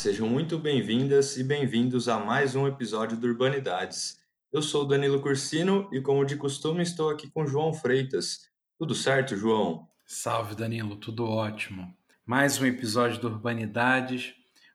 Sejam muito bem-vindas e bem-vindos a mais um episódio do Urbanidades. Eu sou Danilo Cursino e, como de costume, estou aqui com João Freitas. Tudo certo, João? Salve, Danilo, tudo ótimo. Mais um episódio do Urbanidades.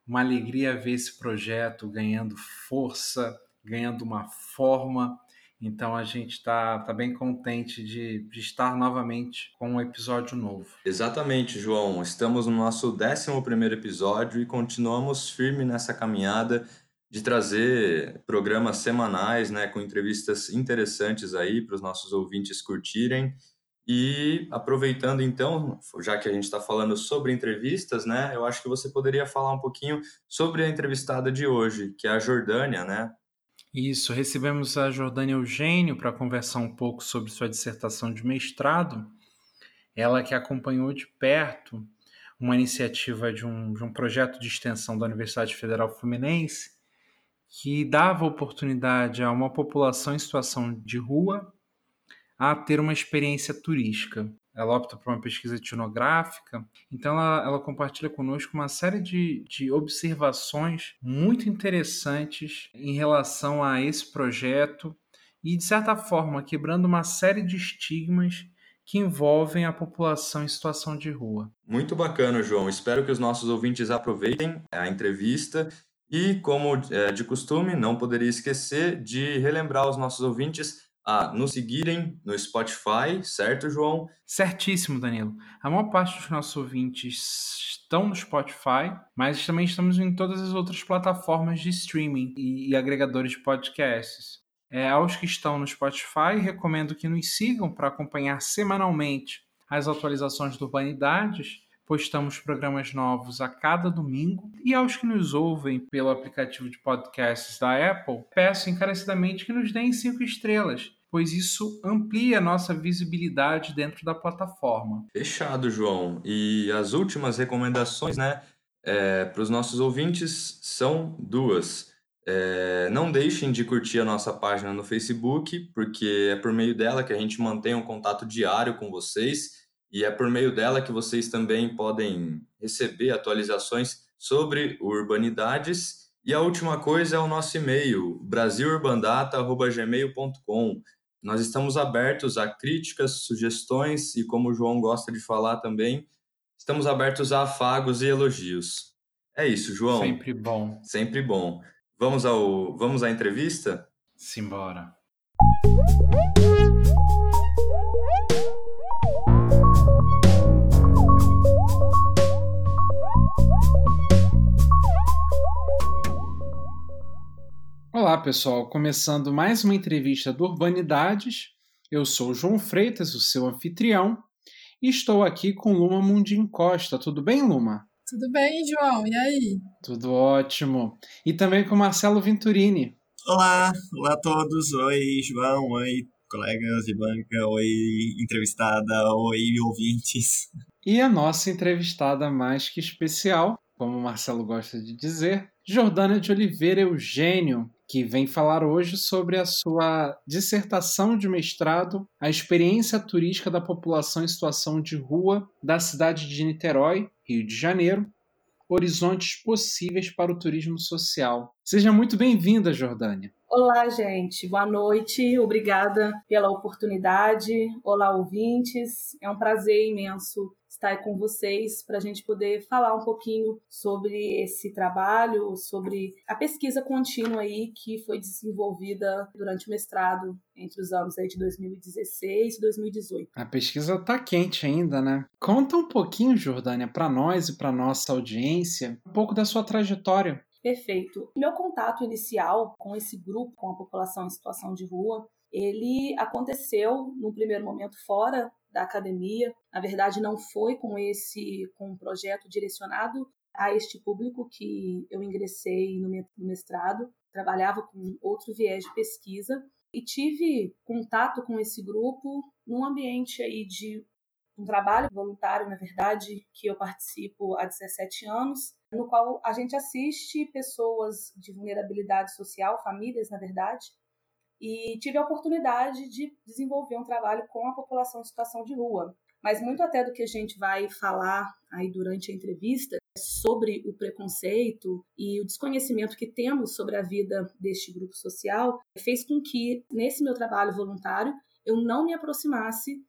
Uma alegria ver esse projeto ganhando força, ganhando uma forma então a gente está tá bem contente de, de, estar novamente com um episódio novo. Exatamente, João. Estamos no nosso 11 episódio e continuamos firme nessa caminhada de trazer programas semanais, né, com entrevistas interessantes aí para os nossos ouvintes curtirem. E aproveitando então, já que a gente está falando sobre entrevistas, né, eu acho que você poderia falar um pouquinho sobre a entrevistada de hoje, que é a Jordânia, né? Isso, recebemos a Jordânia Eugênio para conversar um pouco sobre sua dissertação de mestrado. Ela que acompanhou de perto uma iniciativa de um, de um projeto de extensão da Universidade Federal Fluminense que dava oportunidade a uma população em situação de rua a ter uma experiência turística ela opta por uma pesquisa etnográfica. Então, ela, ela compartilha conosco uma série de, de observações muito interessantes em relação a esse projeto e, de certa forma, quebrando uma série de estigmas que envolvem a população em situação de rua. Muito bacana, João. Espero que os nossos ouvintes aproveitem a entrevista e, como é de costume, não poderia esquecer de relembrar aos nossos ouvintes a nos seguirem no Spotify, certo, João? Certíssimo, Danilo. A maior parte dos nossos ouvintes estão no Spotify, mas também estamos em todas as outras plataformas de streaming e, agregadores de podcasts. É, aos que estão no Spotify, recomendo que nos sigam para acompanhar semanalmente as atualizações do Urbanidades Postamos programas novos a cada domingo. E aos que nos ouvem pelo aplicativo de podcasts da Apple, peço encarecidamente que nos deem cinco estrelas, pois isso amplia a nossa visibilidade dentro da plataforma. Fechado, João. E as últimas recomendações, né, é, para os nossos ouvintes são duas. É, não deixem de curtir a nossa página no Facebook, porque é por meio dela que a gente mantém um contato diário com vocês e é por meio dela que vocês também podem receber atualizações sobre urbanidades. E a última coisa é o nosso e-mail, brasilurbandata.gmail.com. Nós estamos abertos a críticas, sugestões e, como o João gosta de falar também, estamos abertos a afagos e elogios. É isso, João. Sempre bom. Sempre bom. Vamos ao vamos à entrevista? Simbora. Olá, pessoal. Começando mais uma entrevista do Urbanidades. Eu sou João Freitas, o seu anfitrião, e estou aqui com Luma Mundim Costa. Tudo bem, Luma? Tudo bem, João. E aí? Tudo ótimo. E também com Marcelo Venturini. Olá, olá a todos. Oi, João. Oi, colegas de banca. Oi, entrevistada. Oi, ouvintes. E a nossa entrevistada mais que especial, como o Marcelo gosta de dizer, Jordana de Oliveira Eugênio, que vem falar hoje sobre a sua dissertação de mestrado, a experiência turística da população em situação de rua da cidade de Niterói, Rio de Janeiro, horizontes possíveis para o turismo social. Seja muito bem-vinda, Jordânia. Olá, gente. Boa noite. Obrigada pela oportunidade. Olá, ouvintes. É um prazer imenso estar com vocês para a gente poder falar um pouquinho sobre esse trabalho, sobre a pesquisa contínua aí que foi desenvolvida durante o mestrado entre os anos aí de 2016 e 2018. A pesquisa está quente ainda, né? Conta um pouquinho, Jordânia, para nós e para nossa audiência, um pouco da sua trajetória. Perfeito. Meu contato inicial com esse grupo, com a população em situação de rua, ele aconteceu num primeiro momento fora da academia. Na verdade, não foi com esse com um projeto direcionado a este público que eu ingressei no mestrado. Trabalhava com outro viés de pesquisa e tive contato com esse grupo num ambiente aí de um trabalho voluntário, na verdade, que eu participo há 17 anos, no qual a gente assiste pessoas de vulnerabilidade social, famílias, na verdade, e tive a oportunidade de desenvolver um trabalho com a população em situação de rua. Mas muito até do que a gente vai falar aí durante a entrevista sobre o preconceito e o desconhecimento que temos sobre a vida deste grupo social fez com que, nesse meu trabalho voluntário, eu não me aproximasse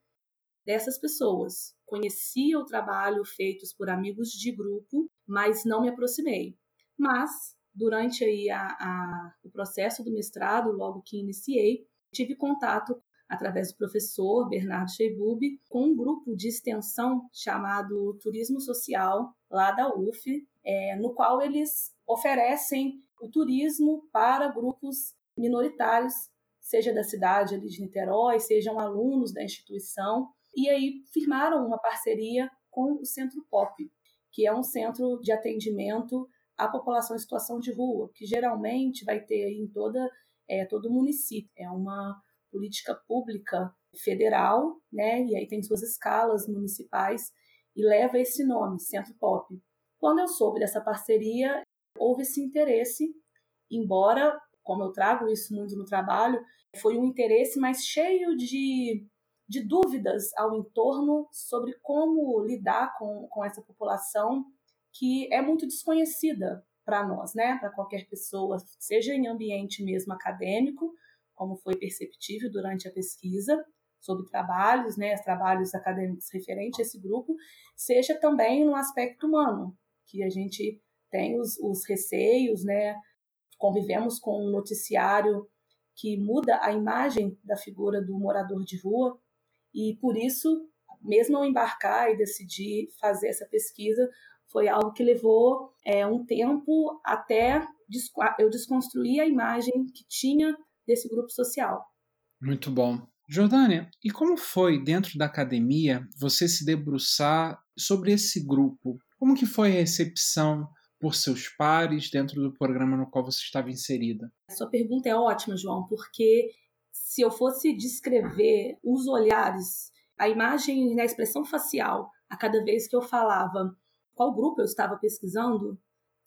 dessas pessoas. Conhecia o trabalho feitos por amigos de grupo, mas não me aproximei. Mas, durante aí a, a, o processo do mestrado, logo que iniciei, tive contato através do professor Bernardo Sheibub, com um grupo de extensão chamado Turismo Social, lá da UF, é, no qual eles oferecem o turismo para grupos minoritários, seja da cidade ali de Niterói, sejam alunos da instituição, e aí firmaram uma parceria com o Centro Pop, que é um centro de atendimento à população em situação de rua, que geralmente vai ter em toda é, todo o município. É uma política pública federal, né? E aí tem suas escalas municipais e leva esse nome, Centro Pop. Quando eu soube dessa parceria, houve esse interesse, embora, como eu trago isso muito no trabalho, foi um interesse mais cheio de, de dúvidas ao entorno sobre como lidar com, com essa população que é muito desconhecida para nós, né? Para qualquer pessoa, seja em ambiente mesmo acadêmico, como foi perceptível durante a pesquisa sobre trabalhos, né, trabalhos acadêmicos referentes a esse grupo, seja também no aspecto humano, que a gente tem os, os receios, né, convivemos com um noticiário que muda a imagem da figura do morador de rua e por isso, mesmo ao embarcar e decidir fazer essa pesquisa, foi algo que levou é, um tempo até eu desconstruir a imagem que tinha desse grupo social. Muito bom. Jordânia, e como foi dentro da academia você se debruçar sobre esse grupo? Como que foi a recepção por seus pares dentro do programa no qual você estava inserida? Sua pergunta é ótima, João, porque se eu fosse descrever os olhares, a imagem e a expressão facial a cada vez que eu falava qual grupo eu estava pesquisando,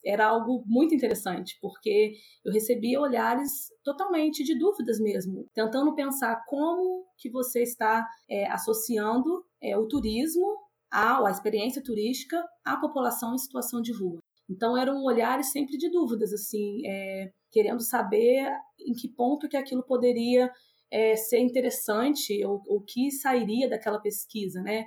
era algo muito interessante, porque eu recebia olhares totalmente de dúvidas mesmo, tentando pensar como que você está é, associando é, o turismo, a, a experiência turística, à população em situação de rua. Então eram olhares sempre de dúvidas, assim, é, querendo saber em que ponto que aquilo poderia é, ser interessante ou o que sairia daquela pesquisa, né?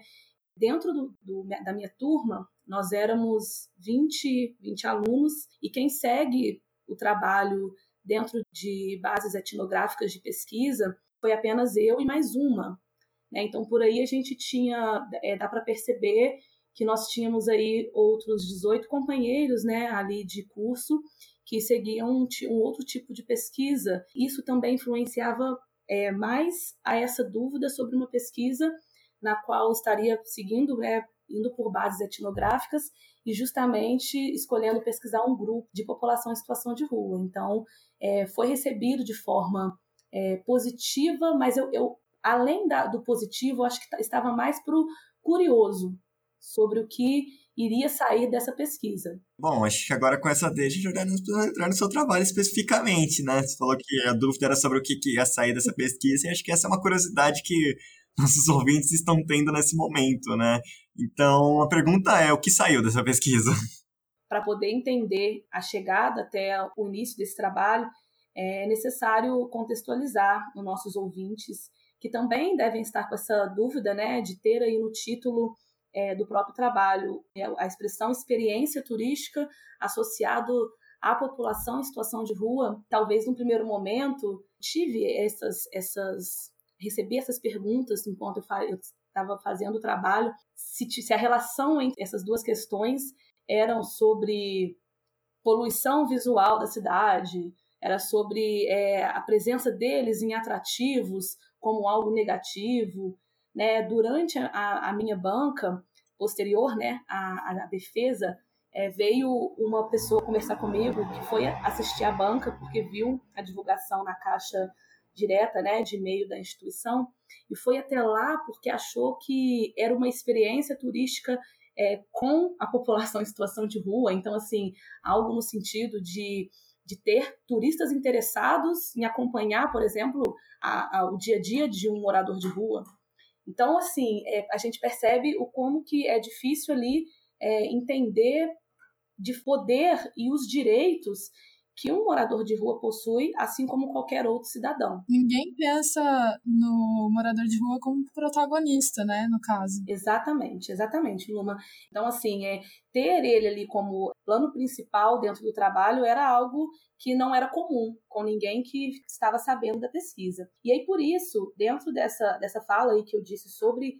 Dentro do, do, da minha turma, nós éramos 20, 20 alunos e quem segue o trabalho dentro de bases etnográficas de pesquisa foi apenas eu e mais uma. Né? Então, por aí a gente tinha, é, dá para perceber que nós tínhamos aí outros 18 companheiros né, ali de curso que seguiam um, um outro tipo de pesquisa. Isso também influenciava é, mais a essa dúvida sobre uma pesquisa na qual estaria seguindo né, indo por bases etnográficas e justamente escolhendo pesquisar um grupo de população em situação de rua. Então, é, foi recebido de forma é, positiva, mas eu, eu além da, do positivo, acho que estava mais para o curioso sobre o que iria sair dessa pesquisa. Bom, acho que agora com essa deixa, Jordana, precisa entrar no seu trabalho especificamente, né? Você falou que a dúvida era sobre o que ia sair dessa pesquisa, e acho que essa é uma curiosidade que nossos ouvintes estão tendo nesse momento, né? Então, a pergunta é: o que saiu dessa pesquisa? Para poder entender a chegada até o início desse trabalho, é necessário contextualizar os nossos ouvintes, que também devem estar com essa dúvida, né, de ter aí no título é, do próprio trabalho é, a expressão experiência turística associado à população em situação de rua. Talvez no primeiro momento tive essas, essas recebi essas perguntas enquanto eu estava fazendo o trabalho, se, se a relação entre essas duas questões eram sobre poluição visual da cidade, era sobre é, a presença deles em atrativos como algo negativo. Né? Durante a, a minha banca posterior né, à, defesa, é, veio uma pessoa conversar comigo que foi assistir à banca porque viu a divulgação na caixa direta, né, de e-mail da instituição, e foi até lá porque achou que era uma experiência turística é, com a população em situação de rua. Então, assim, algo no sentido de, de ter turistas interessados em acompanhar, por exemplo, a, a, o dia a dia de um morador de rua. Então, assim, é, a gente percebe o como que é difícil ali é, entender de poder e os direitos que um morador de rua possui, assim como qualquer outro cidadão. Ninguém pensa no morador de rua como protagonista, né, no caso. Exatamente, exatamente, Luma. Então, assim, é, ter ele ali como plano principal dentro do trabalho era algo que não era comum com ninguém que estava sabendo da pesquisa. E aí, por isso, dentro dessa, dessa fala aí que eu disse sobre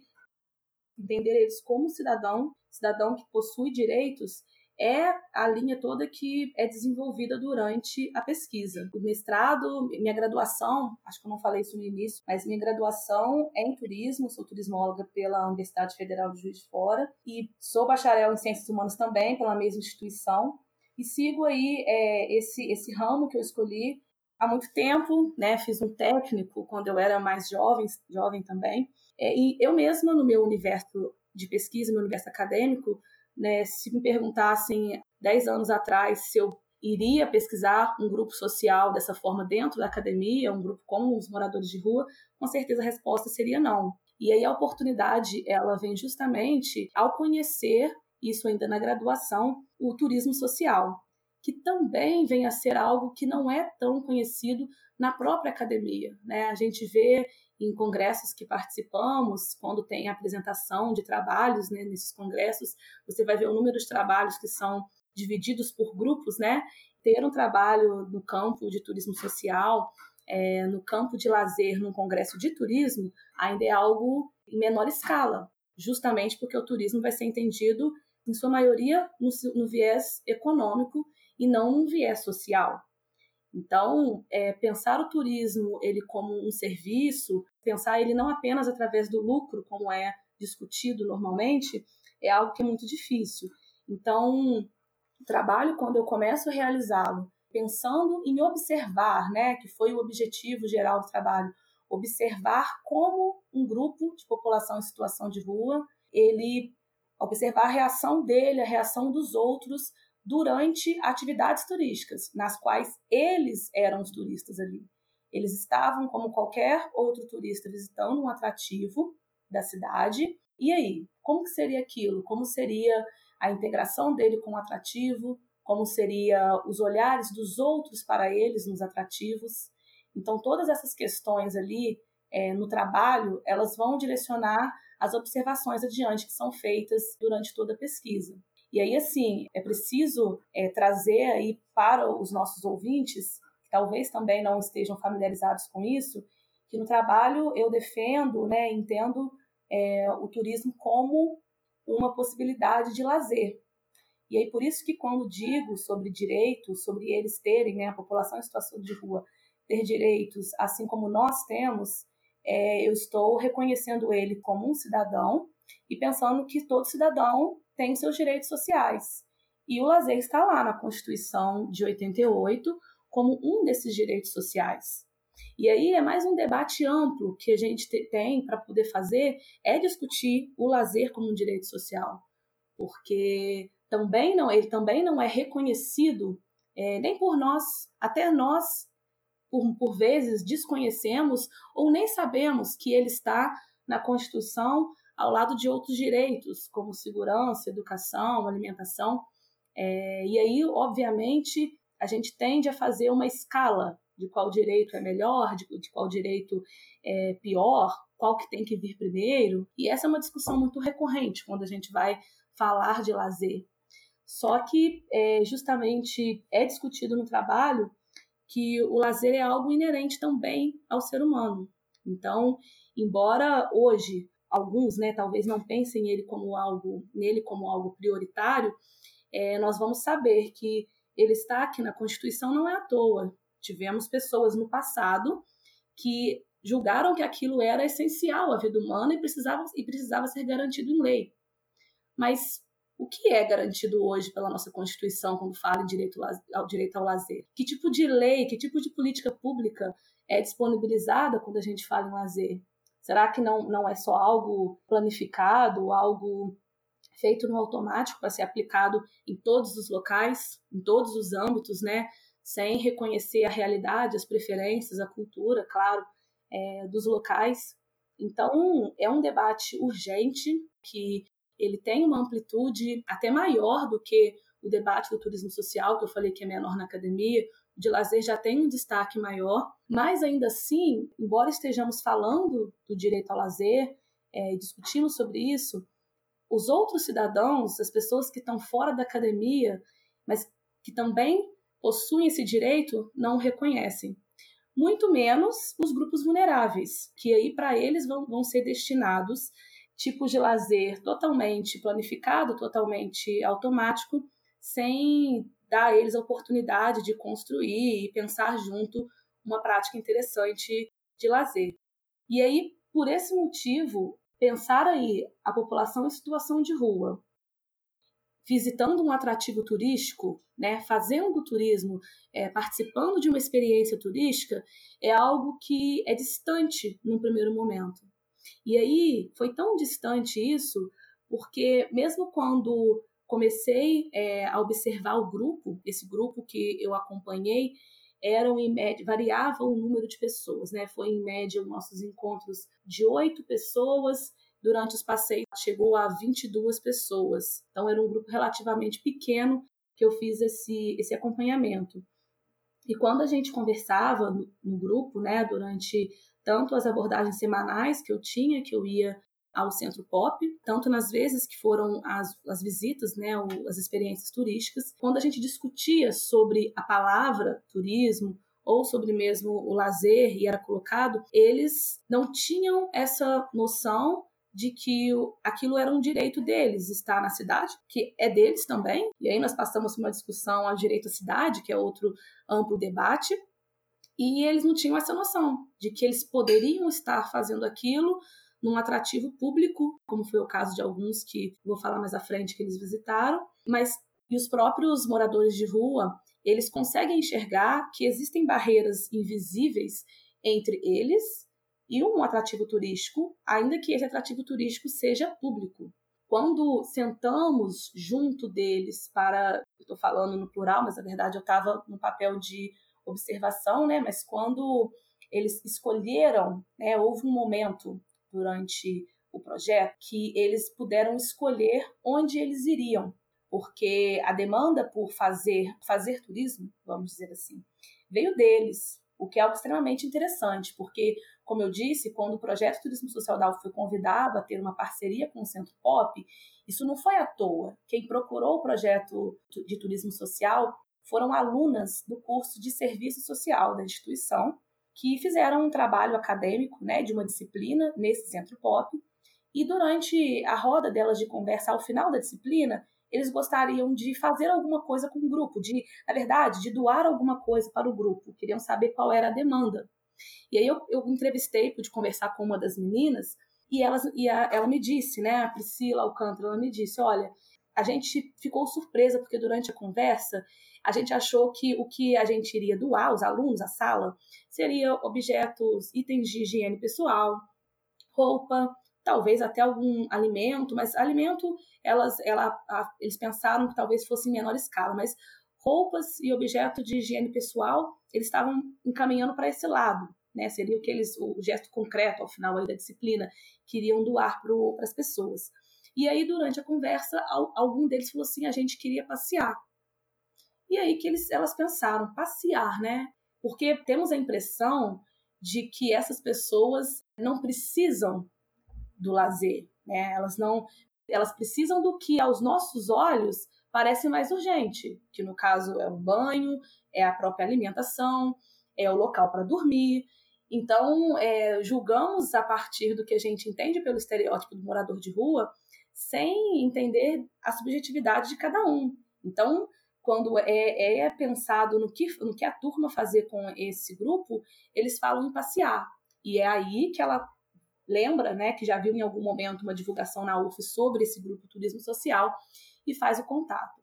entender eles como cidadão, cidadão que possui direitos, é a linha toda que é desenvolvida durante a pesquisa. O mestrado, minha graduação, acho que eu não falei isso no início, mas minha graduação é em turismo, sou turismóloga pela Universidade Federal de Juiz de Fora e sou bacharel em Ciências Humanas também pela mesma instituição e sigo aí é, esse, esse ramo que eu escolhi há muito tempo, né? Fiz um técnico quando eu era mais jovem, jovem também, é, e eu mesma no meu universo de pesquisa, meu universo acadêmico, né, se me perguntassem 10 anos atrás se eu iria pesquisar um grupo social dessa forma dentro da academia, um grupo como os moradores de rua, com certeza a resposta seria não. E aí a oportunidade, ela vem justamente ao conhecer, isso ainda na graduação, o turismo social, que também vem a ser algo que não é tão conhecido na própria academia. Né? A gente vê em congressos que participamos, quando tem apresentação de trabalhos né, nesses congressos, você vai ver o número de trabalhos que são divididos por grupos, né? Ter um trabalho no campo de turismo social, é, no campo de lazer, num congresso de turismo, ainda é algo em menor escala, justamente porque o turismo vai ser entendido, em sua maioria, no, no viés econômico e não no viés social. Então, é, pensar o turismo ele como um serviço, pensar ele não apenas através do lucro, como é discutido normalmente, é algo que é muito difícil. Então, trabalho, quando eu começo a realizá-lo, pensando em observar, né, que foi o objetivo geral do trabalho, observar como um grupo de população em situação de rua, ele observar a reação dele, a reação dos outros durante atividades turísticas, nas quais eles eram os turistas ali. Eles estavam como qualquer outro turista visitando um atrativo da cidade. E aí, como que seria aquilo? Como seria a integração dele com o atrativo? Como seria os olhares dos outros para eles nos atrativos? Então, todas essas questões ali é, no trabalho, elas vão direcionar as observações adiante que são feitas durante toda a pesquisa. E aí, assim, é preciso é, trazer aí para os nossos ouvintes, que talvez também não estejam familiarizados com isso, que no trabalho eu defendo, né, entendo é, o turismo como uma possibilidade de lazer. E aí, por isso que quando digo sobre direitos, sobre eles terem, né, a população em situação de rua ter direitos, assim como nós temos, é, eu estou reconhecendo ele como um cidadão e pensando que todo cidadão tem seus direitos sociais. E o lazer está lá na Constituição de 88 como um desses direitos sociais. E aí é mais um debate amplo que a gente tem para poder fazer, é discutir o lazer como um direito social, porque também não, ele também não é reconhecido é, nem por nós, até nós, por, por vezes, desconhecemos ou nem sabemos que ele está na Constituição ao lado de outros direitos, como segurança, educação, alimentação. É, e aí, obviamente, a gente tende a fazer uma escala de qual direito é melhor, de, de qual direito é pior, qual que tem que vir primeiro. E essa é uma discussão muito recorrente quando a gente vai falar de lazer. Só que é, justamente é discutido no trabalho que o lazer é algo inerente também ao ser humano. Então, embora hoje alguns, né, talvez não pensem ele como algo, nele como algo prioritário, é, nós vamos saber que ele está aqui na Constituição não é à toa. Tivemos pessoas no passado que julgaram que aquilo era essencial à vida humana e precisava, e precisava ser garantido em lei. Mas o que é garantido hoje pela nossa Constituição quando fala em direito ao direito ao lazer? Que tipo de lei, que tipo de política pública é disponibilizada quando a gente fala em lazer? Será que não, não é só algo planificado, algo feito no automático para ser aplicado em todos os locais, em todos os âmbitos, né? Sem reconhecer a realidade, as preferências, a cultura, claro, é, dos locais. Então, é um debate urgente que ele tem uma amplitude até maior do que o debate do turismo social, que eu falei que é menor na academia, de lazer já tem um destaque maior, mas ainda assim, embora estejamos falando do direito ao lazer, é, discutimos sobre isso, os outros cidadãos, as pessoas que estão fora da academia, mas que também possuem esse direito, não o reconhecem. Muito menos os grupos vulneráveis, que aí para eles vão, vão ser destinados tipos de lazer totalmente planificado, totalmente automático, sem dar a eles a oportunidade de construir e pensar junto uma prática interessante de lazer. E aí, por esse motivo, pensar aí a população em situação de rua, visitando um atrativo turístico, né, fazendo turismo, é, participando de uma experiência turística, é algo que é distante num primeiro momento. E aí foi tão distante isso, porque mesmo quando comecei é, a observar o grupo, esse grupo que eu acompanhei, eram em média, variava o número de pessoas, né? Foi em média nossos encontros de oito pessoas, durante os passeios chegou a 22 pessoas. Então era um grupo relativamente pequeno que eu fiz esse, esse acompanhamento. E quando a gente conversava no, no grupo, né, durante tanto as abordagens semanais que eu tinha, que eu ia ao Centro Pop, tanto nas vezes que foram as, as visitas, né, as experiências turísticas, quando a gente discutia sobre a palavra turismo ou sobre mesmo o lazer e era colocado, eles não tinham essa noção de que aquilo era um direito deles, estar na cidade, que é deles também. E aí nós passamos uma discussão ao direito à cidade, que é outro amplo debate, e eles não tinham essa noção de que eles poderiam estar fazendo aquilo num atrativo público, como foi o caso de alguns que vou falar mais à frente que eles visitaram, mas e os próprios moradores de rua, eles conseguem enxergar que existem barreiras invisíveis entre eles e um atrativo turístico, ainda que esse atrativo turístico seja público. Quando sentamos junto deles para, estou falando no plural, mas na verdade eu estava no papel de observação, né? Mas quando eles escolheram, né, houve um momento durante o projeto que eles puderam escolher onde eles iriam, porque a demanda por fazer fazer turismo, vamos dizer assim, veio deles, o que é algo extremamente interessante, porque, como eu disse, quando o projeto Turismo Social da UF foi convidado a ter uma parceria com o Centro Pop, isso não foi à toa. Quem procurou o projeto de turismo social foram alunas do curso de serviço social da instituição, que fizeram um trabalho acadêmico né, de uma disciplina nesse Centro Pop, e durante a roda delas de conversa, ao final da disciplina, eles gostariam de fazer alguma coisa com o grupo, de, na verdade, de doar alguma coisa para o grupo, queriam saber qual era a demanda. E aí eu, eu entrevistei, pude conversar com uma das meninas, e, elas, e a, ela me disse, né, a Priscila Alcântara, ela me disse, olha, a gente ficou surpresa porque durante a conversa a gente achou que o que a gente iria doar, os alunos, a sala, seria objetos, itens de higiene pessoal, roupa, talvez até algum alimento, mas alimento elas, ela, a, eles pensaram que talvez fosse em menor escala, mas roupas e objeto de higiene pessoal eles estavam encaminhando para esse lado, né? Seria o que eles, o gesto concreto ao final da disciplina, queriam doar para as pessoas. E aí durante a conversa algum deles falou assim, a gente queria passear. E aí que eles, elas pensaram, passear, né? Porque temos a impressão de que essas pessoas não precisam do lazer, né? Elas não, elas precisam do que aos nossos olhos parece mais urgente, que no caso é o banho, é a própria alimentação, é o local para dormir. Então, é, julgamos a partir do que a gente entende pelo estereótipo do morador de rua, sem entender a subjetividade de cada um. Então, quando é, é pensado no que, no que a turma fazer com esse grupo, eles falam em passear. E é aí que ela lembra, né, que já viu em algum momento uma divulgação na UF sobre esse grupo Turismo Social e faz o contato.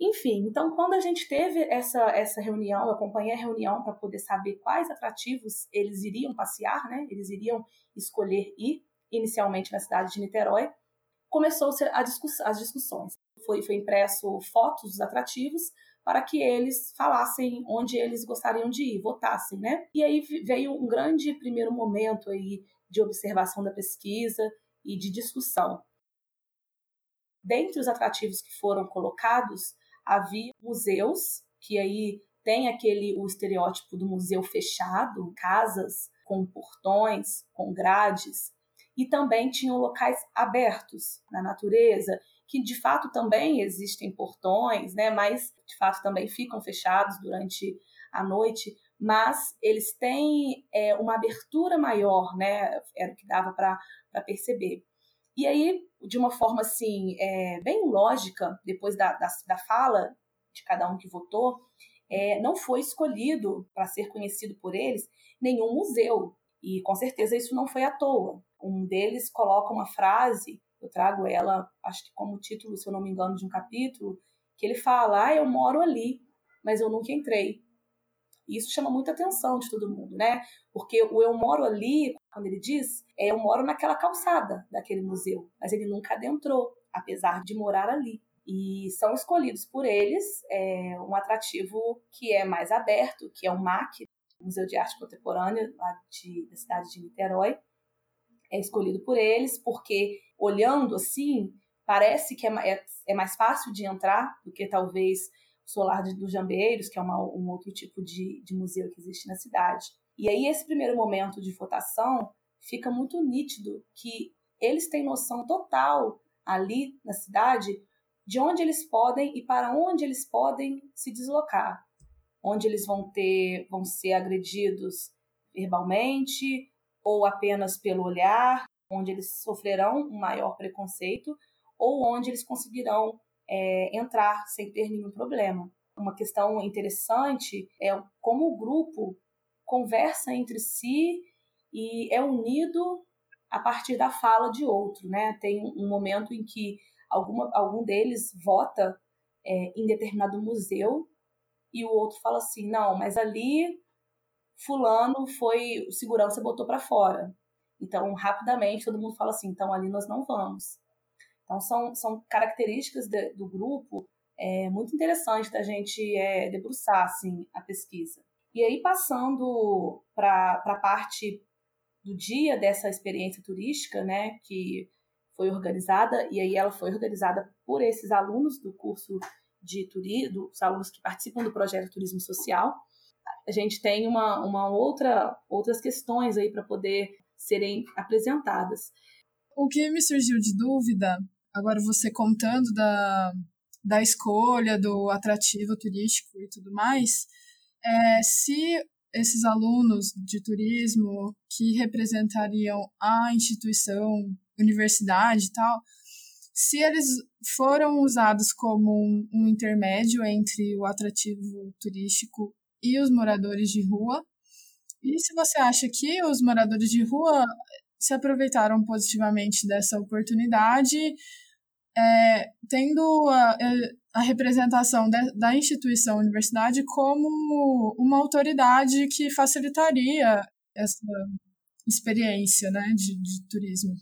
Enfim, então quando a gente teve essa, essa reunião, eu acompanhei a reunião para poder saber quais atrativos eles iriam passear, né? Eles iriam escolher ir inicialmente na cidade de Niterói. Começou-se discuss as discussões. Foi, foi impresso fotos dos atrativos para que eles falassem onde eles gostariam de ir, votassem, né? E aí veio um grande primeiro momento aí de observação da pesquisa e de discussão. Dentre os atrativos que foram colocados, havia museus, que aí tem aquele o estereótipo do museu fechado, casas com portões, com grades, e também tinham locais abertos na natureza, que de fato também existem portões, né, mas de fato também ficam fechados durante a noite, mas eles têm é, uma abertura maior, né, era o que dava para perceber. E aí, de uma forma assim, é, bem lógica, depois da, da, da fala de cada um que votou, é, não foi escolhido para ser conhecido por eles nenhum museu. E com certeza isso não foi à toa. Um deles coloca uma frase, eu trago ela, acho que como título, se eu não me engano, de um capítulo, que ele fala: Ah, eu moro ali, mas eu nunca entrei. E isso chama muita atenção de todo mundo, né? Porque o eu moro ali, quando ele diz, é eu moro naquela calçada daquele museu, mas ele nunca adentrou, apesar de morar ali. E são escolhidos por eles é, um atrativo que é mais aberto, que é o MAC, Museu de Arte Contemporânea, lá de, da cidade de Niterói. É escolhido por eles porque, olhando assim, parece que é, é, é mais fácil de entrar do que talvez o Solar dos Jambeiros, que é uma, um outro tipo de, de museu que existe na cidade. E aí, esse primeiro momento de votação fica muito nítido que eles têm noção total ali na cidade de onde eles podem e para onde eles podem se deslocar, onde eles vão ter, vão ser agredidos verbalmente ou apenas pelo olhar, onde eles sofrerão um maior preconceito ou onde eles conseguirão é, entrar sem ter nenhum problema. Uma questão interessante é como o grupo conversa entre si e é unido a partir da fala de outro, né? Tem um momento em que alguma, algum deles vota é, em determinado museu e o outro fala assim, não, mas ali fulano foi, o segurança botou para fora. Então, rapidamente, todo mundo fala assim, então ali nós não vamos. Então, são, são características de, do grupo é, muito interessantes da gente é, debruçar assim, a pesquisa. E aí, passando para a parte do dia dessa experiência turística, né, que foi organizada, e aí ela foi organizada por esses alunos do curso de turismo, dos alunos que participam do projeto Turismo Social. A gente tem uma, uma outra, outras questões aí para poder serem apresentadas. O que me surgiu de dúvida, agora você contando da, da escolha, do atrativo turístico e tudo mais, é se esses alunos de turismo que representariam a instituição universidade e tal, se eles foram usados como um, intermédio entre o atrativo turístico e os moradores de rua, e se você acha que os moradores de rua se aproveitaram positivamente dessa oportunidade, é, tendo a, a representação de, da instituição universidade como uma autoridade que facilitaria essa experiência né, de, de turismo.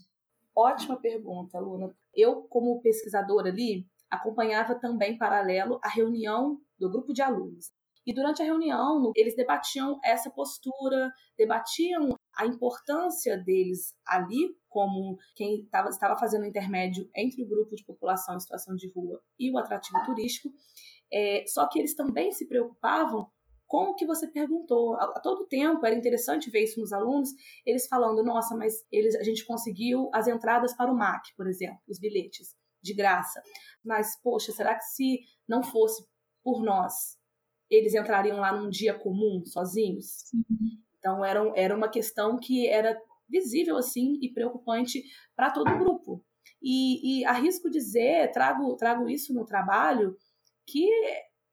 Ótima pergunta, Luna. Eu, como pesquisadora ali, acompanhava também paralelo a reunião do grupo de alunos. E durante a reunião, eles debatiam essa postura, debatiam a importância deles ali, como quem tava, estava fazendo intermédio entre o grupo de população em situação de rua e o atrativo turístico. É, só que eles também se preocupavam como que você perguntou. A, a, todo tempo era interessante ver isso nos alunos, eles falando, nossa, mas eles, a gente conseguiu as entradas para o MAC, por exemplo, os bilhetes de graça. Mas, poxa, será que se não fosse por nós, eles entrariam lá num dia comum, sozinhos? Então, era, era uma questão que era visível, assim, e preocupante para todo o grupo. E, e arrisco dizer, trago, trago isso no trabalho, que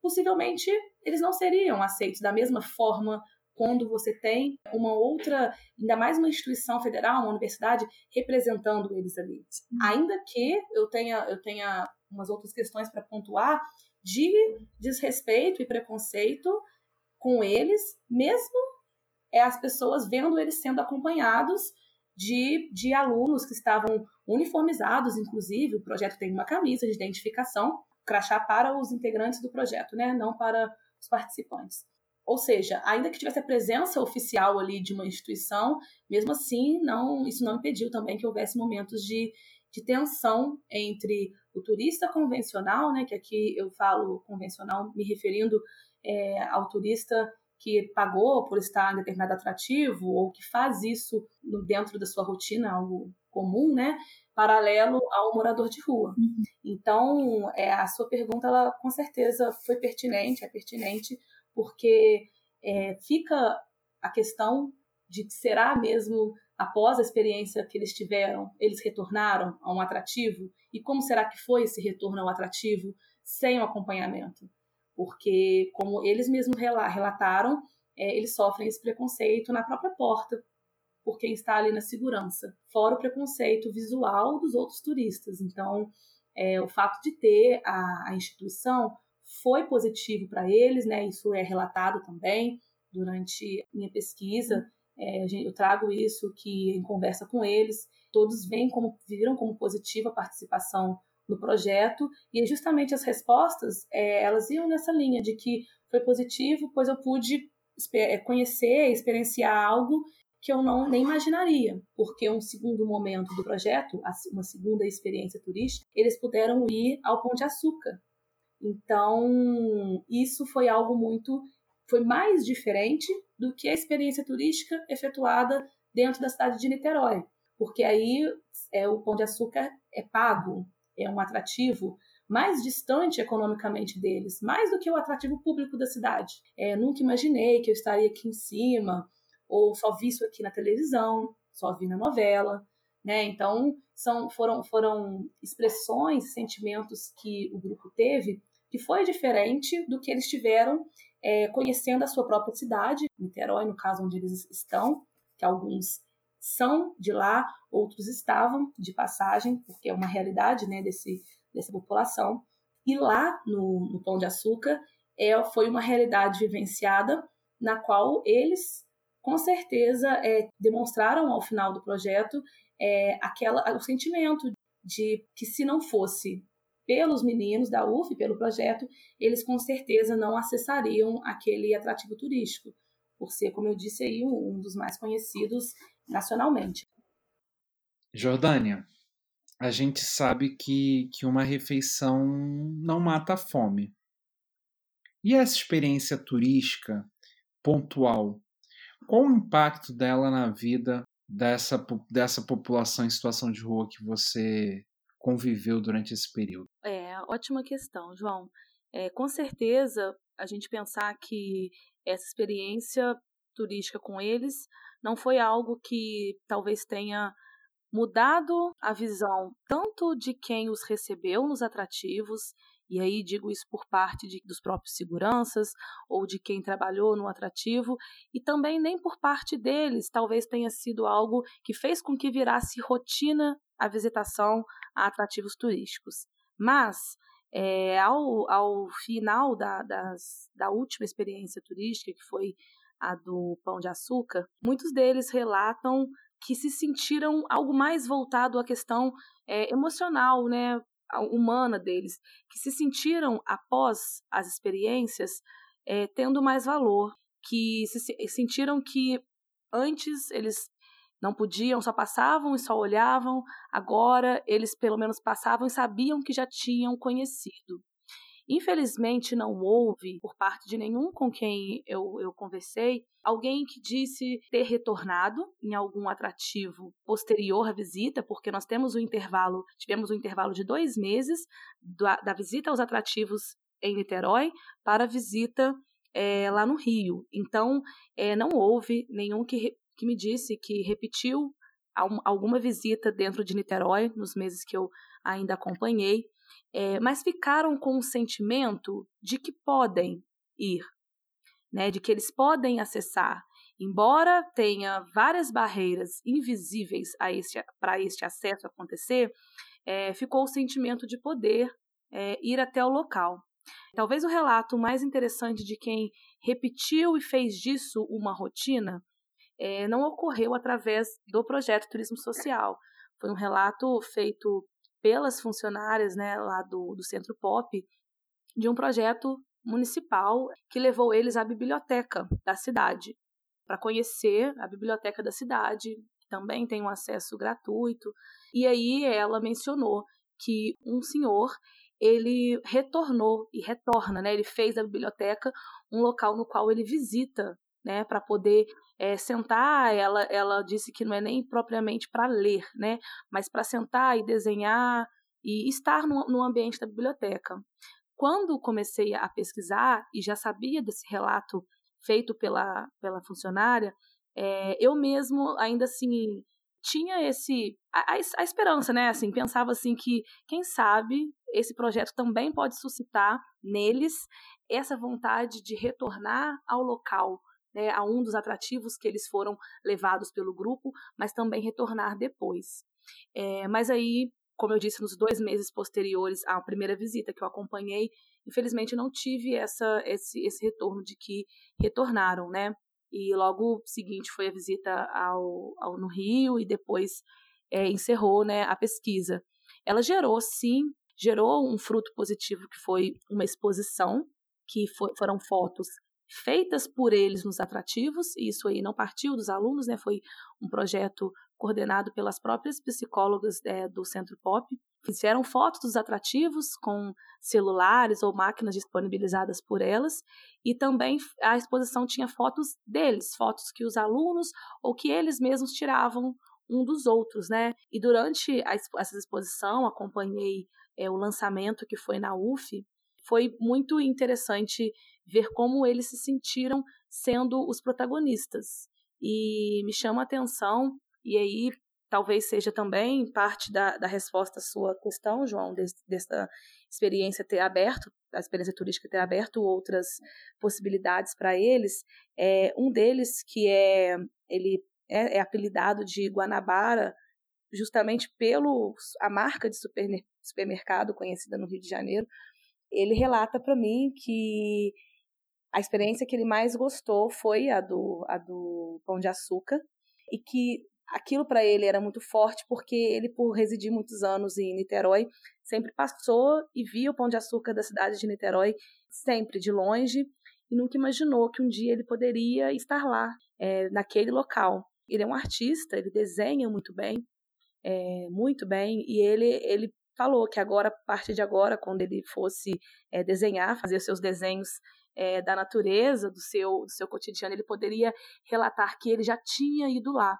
possivelmente eles não seriam aceitos da mesma forma quando você tem uma outra, ainda mais uma instituição federal, uma universidade, representando eles ali. Ainda que eu tenha, eu tenha umas outras questões para pontuar de desrespeito e preconceito com eles, mesmo é as pessoas vendo eles sendo acompanhados de, de alunos que estavam uniformizados, inclusive, o projeto tem uma camisa de identificação crachá para os integrantes do projeto, né? não para os participantes. Ou seja, ainda que tivesse a presença oficial ali de uma instituição, mesmo assim, não, isso não impediu também que houvesse momentos de, de tensão entre o turista convencional, né, que aqui eu falo convencional me referindo é, ao turista que pagou por estar em determinado atrativo ou que faz isso dentro da sua rotina, algo comum, né? Paralelo ao morador de rua. Uhum. Então, é, a sua pergunta, ela com certeza foi pertinente, é pertinente, porque é, fica a questão de que será mesmo após a experiência que eles tiveram, eles retornaram a um atrativo? E como será que foi esse retorno ao atrativo sem o acompanhamento? Porque, como eles mesmos relataram, é, eles sofrem esse preconceito na própria porta, por quem está ali na segurança, fora o preconceito visual dos outros turistas. Então, é, o fato de ter a, a instituição foi positivo para eles, né? Isso é relatado também durante minha pesquisa. É, eu trago isso que em conversa com eles, todos veem como viram como positiva a participação no projeto e justamente as respostas é, elas iam nessa linha de que foi positivo, pois eu pude é, conhecer, experienciar algo que eu não nem imaginaria, porque um segundo momento do projeto, uma segunda experiência turística, eles puderam ir ao Pão de Açúcar. Então, isso foi algo muito foi mais diferente do que a experiência turística efetuada dentro da cidade de Niterói, porque aí é, o Pão de Açúcar é pago, é um atrativo mais distante economicamente deles, mais do que o atrativo público da cidade. É, nunca imaginei que eu estaria aqui em cima, ou só vi isso aqui na televisão, só vi na novela, né? Então, são, foram, foram expressões, sentimentos que o grupo teve que foi diferente do que eles tiveram é, conhecendo a sua própria cidade, Niterói, no caso onde eles estão, que alguns são de lá, outros estavam de passagem, porque é uma realidade né, desse, dessa população. E lá no, no Pão de Açúcar é, foi uma realidade vivenciada na qual eles, com certeza, é, demonstraram ao final do projeto é, aquela, o sentimento de que se não fosse pelos meninos da UF, pelo projeto, eles com certeza não acessariam aquele atrativo turístico, por ser, como eu disse aí, um dos mais conhecidos nacionalmente. Jordânia, a gente sabe que, que uma refeição não mata a fome. E essa experiência turística pontual, qual o impacto dela na vida dessa, dessa população em situação de rua que você conviveu durante esse período? É, ótima questão, João. É, com certeza, a gente pensar que essa experiência turística com eles não foi algo que talvez tenha mudado a visão tanto de quem os recebeu nos atrativos, e aí digo isso por parte de, dos próprios seguranças ou de quem trabalhou no atrativo, e também nem por parte deles, talvez tenha sido algo que fez com que virasse rotina a visitação a atrativos turísticos. Mas, é, ao, ao final da, das, da última experiência turística, que foi a do Pão de Açúcar, muitos deles relatam que se sentiram algo mais voltado à questão é, emocional, né, humana deles, que se sentiram após as experiências é, tendo mais valor, que se sentiram que antes eles não podiam, só passavam e só olhavam. Agora eles pelo menos passavam e sabiam que já tinham conhecido. Infelizmente, não houve, por parte de nenhum com quem eu, eu conversei, alguém que disse ter retornado em algum atrativo posterior à visita, porque nós temos um intervalo, tivemos um intervalo de dois meses da, da visita aos atrativos em Niterói para a visita é, lá no Rio. Então, é, não houve nenhum que que me disse que repetiu alguma visita dentro de Niterói nos meses que eu ainda acompanhei, é, mas ficaram com o sentimento de que podem ir, né, de que eles podem acessar, embora tenha várias barreiras invisíveis para este acesso acontecer, é, ficou o sentimento de poder é, ir até o local. Talvez o relato mais interessante de quem repetiu e fez disso uma rotina é, não ocorreu através do projeto Turismo Social. Foi um relato feito pelas funcionárias né, lá do, do Centro Pop de um projeto municipal que levou eles à biblioteca da cidade para conhecer a biblioteca da cidade, também tem um acesso gratuito. E aí ela mencionou que um senhor ele retornou e retorna, né? Ele fez da biblioteca um local no qual ele visita, né? Para poder é, sentar. Ela, ela disse que não é nem propriamente para ler, né? Mas para sentar e desenhar e estar no, no ambiente da biblioteca. Quando comecei a pesquisar e já sabia desse relato feito pela, pela funcionária, é, eu mesmo ainda assim tinha esse a, a, esperança, né? Assim, pensava assim que quem sabe esse projeto também pode suscitar neles essa vontade de retornar ao local, né, a um dos atrativos que eles foram levados pelo grupo, mas também retornar depois. É, mas aí, como eu disse, nos dois meses posteriores à primeira visita que eu acompanhei, infelizmente não tive essa, esse, esse retorno de que retornaram, né? E logo seguinte foi a visita ao, ao no Rio e depois é, encerrou né, a pesquisa. Ela gerou, sim, gerou um fruto positivo que foi uma exposição, que for, foram fotos feitas por eles nos atrativos, e isso aí não partiu dos alunos, né, foi um projeto coordenado pelas próprias psicólogas é, do Centro Pop. Fizeram fotos dos atrativos com celulares ou máquinas disponibilizadas por elas, e também a exposição tinha fotos deles, fotos que os alunos ou que eles mesmos tiravam um dos outros, né? E durante a, essa exposição, acompanhei é, o lançamento que foi na UF, foi muito interessante ver como eles se sentiram sendo os protagonistas. E me chama a atenção, e aí talvez seja também parte da, da resposta à sua questão, João, dessa experiência ter aberto, a experiência turística ter aberto outras possibilidades para eles. É, um deles que é ele é, é apelidado de Guanabara justamente pelo a marca de super, supermercado conhecida no Rio de Janeiro. Ele relata para mim que a experiência que ele mais gostou foi a do, a do Pão de Açúcar e que aquilo para ele era muito forte porque ele, por residir muitos anos em Niterói, sempre passou e via o Pão de Açúcar da cidade de Niterói sempre de longe e nunca imaginou que um dia ele poderia estar lá, é, naquele local. Ele é um artista, ele desenha muito bem, é, muito bem, e ele, ele falou que agora, a partir de agora, quando ele fosse é, desenhar, fazer seus desenhos é, da natureza, do seu, do seu cotidiano, ele poderia relatar que ele já tinha ido lá.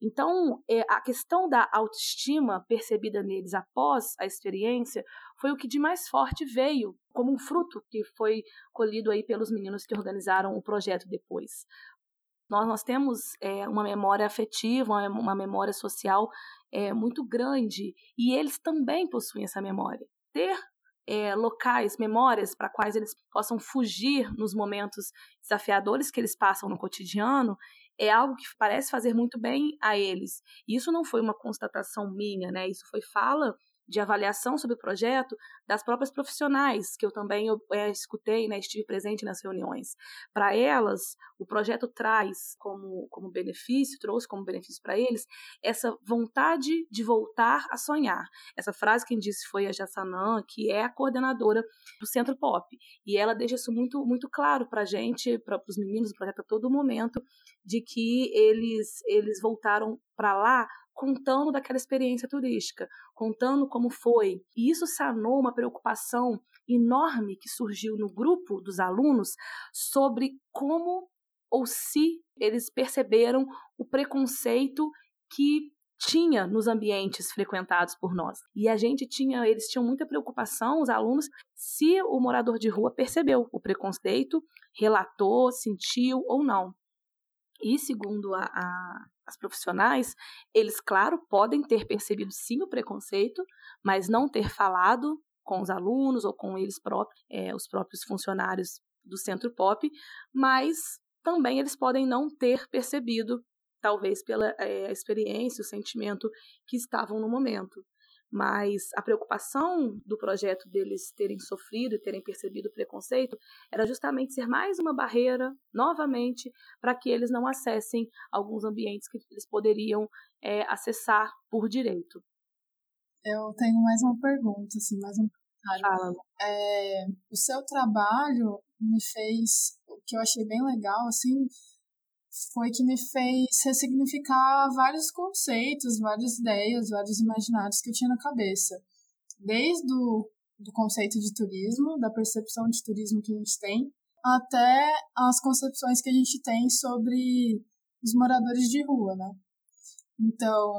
Então, é, a questão da autoestima percebida neles após a experiência foi o que de mais forte veio como um fruto que foi colhido aí pelos meninos que organizaram o projeto depois. Nós, nós temos é, uma memória afetiva, uma, uma memória social é, muito grande e eles também possuem essa memória. Ter é, locais, memórias para quais eles possam fugir nos momentos desafiadores que eles passam no cotidiano, é algo que parece fazer muito bem a eles. Isso não foi uma constatação minha, né? Isso foi fala de avaliação sobre o projeto das próprias profissionais, que eu também é, escutei, né, estive presente nas reuniões. Para elas, o projeto traz como, como benefício, trouxe como benefício para eles, essa vontade de voltar a sonhar. Essa frase quem disse foi a Jassanã, que é a coordenadora do Centro Pop. E ela deixa isso muito, muito claro para a gente, para os meninos do projeto a todo momento, de que eles, eles voltaram para lá contando daquela experiência turística, contando como foi. E isso sanou uma preocupação enorme que surgiu no grupo dos alunos sobre como ou se eles perceberam o preconceito que tinha nos ambientes frequentados por nós. E a gente tinha, eles tinham muita preocupação, os alunos, se o morador de rua percebeu o preconceito, relatou, sentiu ou não. E segundo a, a, as profissionais, eles, claro, podem ter percebido sim o preconceito, mas não ter falado com os alunos ou com eles próprios, é, os próprios funcionários do Centro Pop, mas também eles podem não ter percebido, talvez pela é, experiência, o sentimento que estavam no momento mas a preocupação do projeto deles terem sofrido e terem percebido o preconceito era justamente ser mais uma barreira, novamente, para que eles não acessem alguns ambientes que eles poderiam é, acessar por direito. Eu tenho mais uma pergunta, assim, mais um comentário. É, o seu trabalho me fez, o que eu achei bem legal, assim, foi que me fez ressignificar vários conceitos, várias ideias, vários imaginários que eu tinha na cabeça. Desde o do conceito de turismo, da percepção de turismo que a gente tem, até as concepções que a gente tem sobre os moradores de rua, né? Então,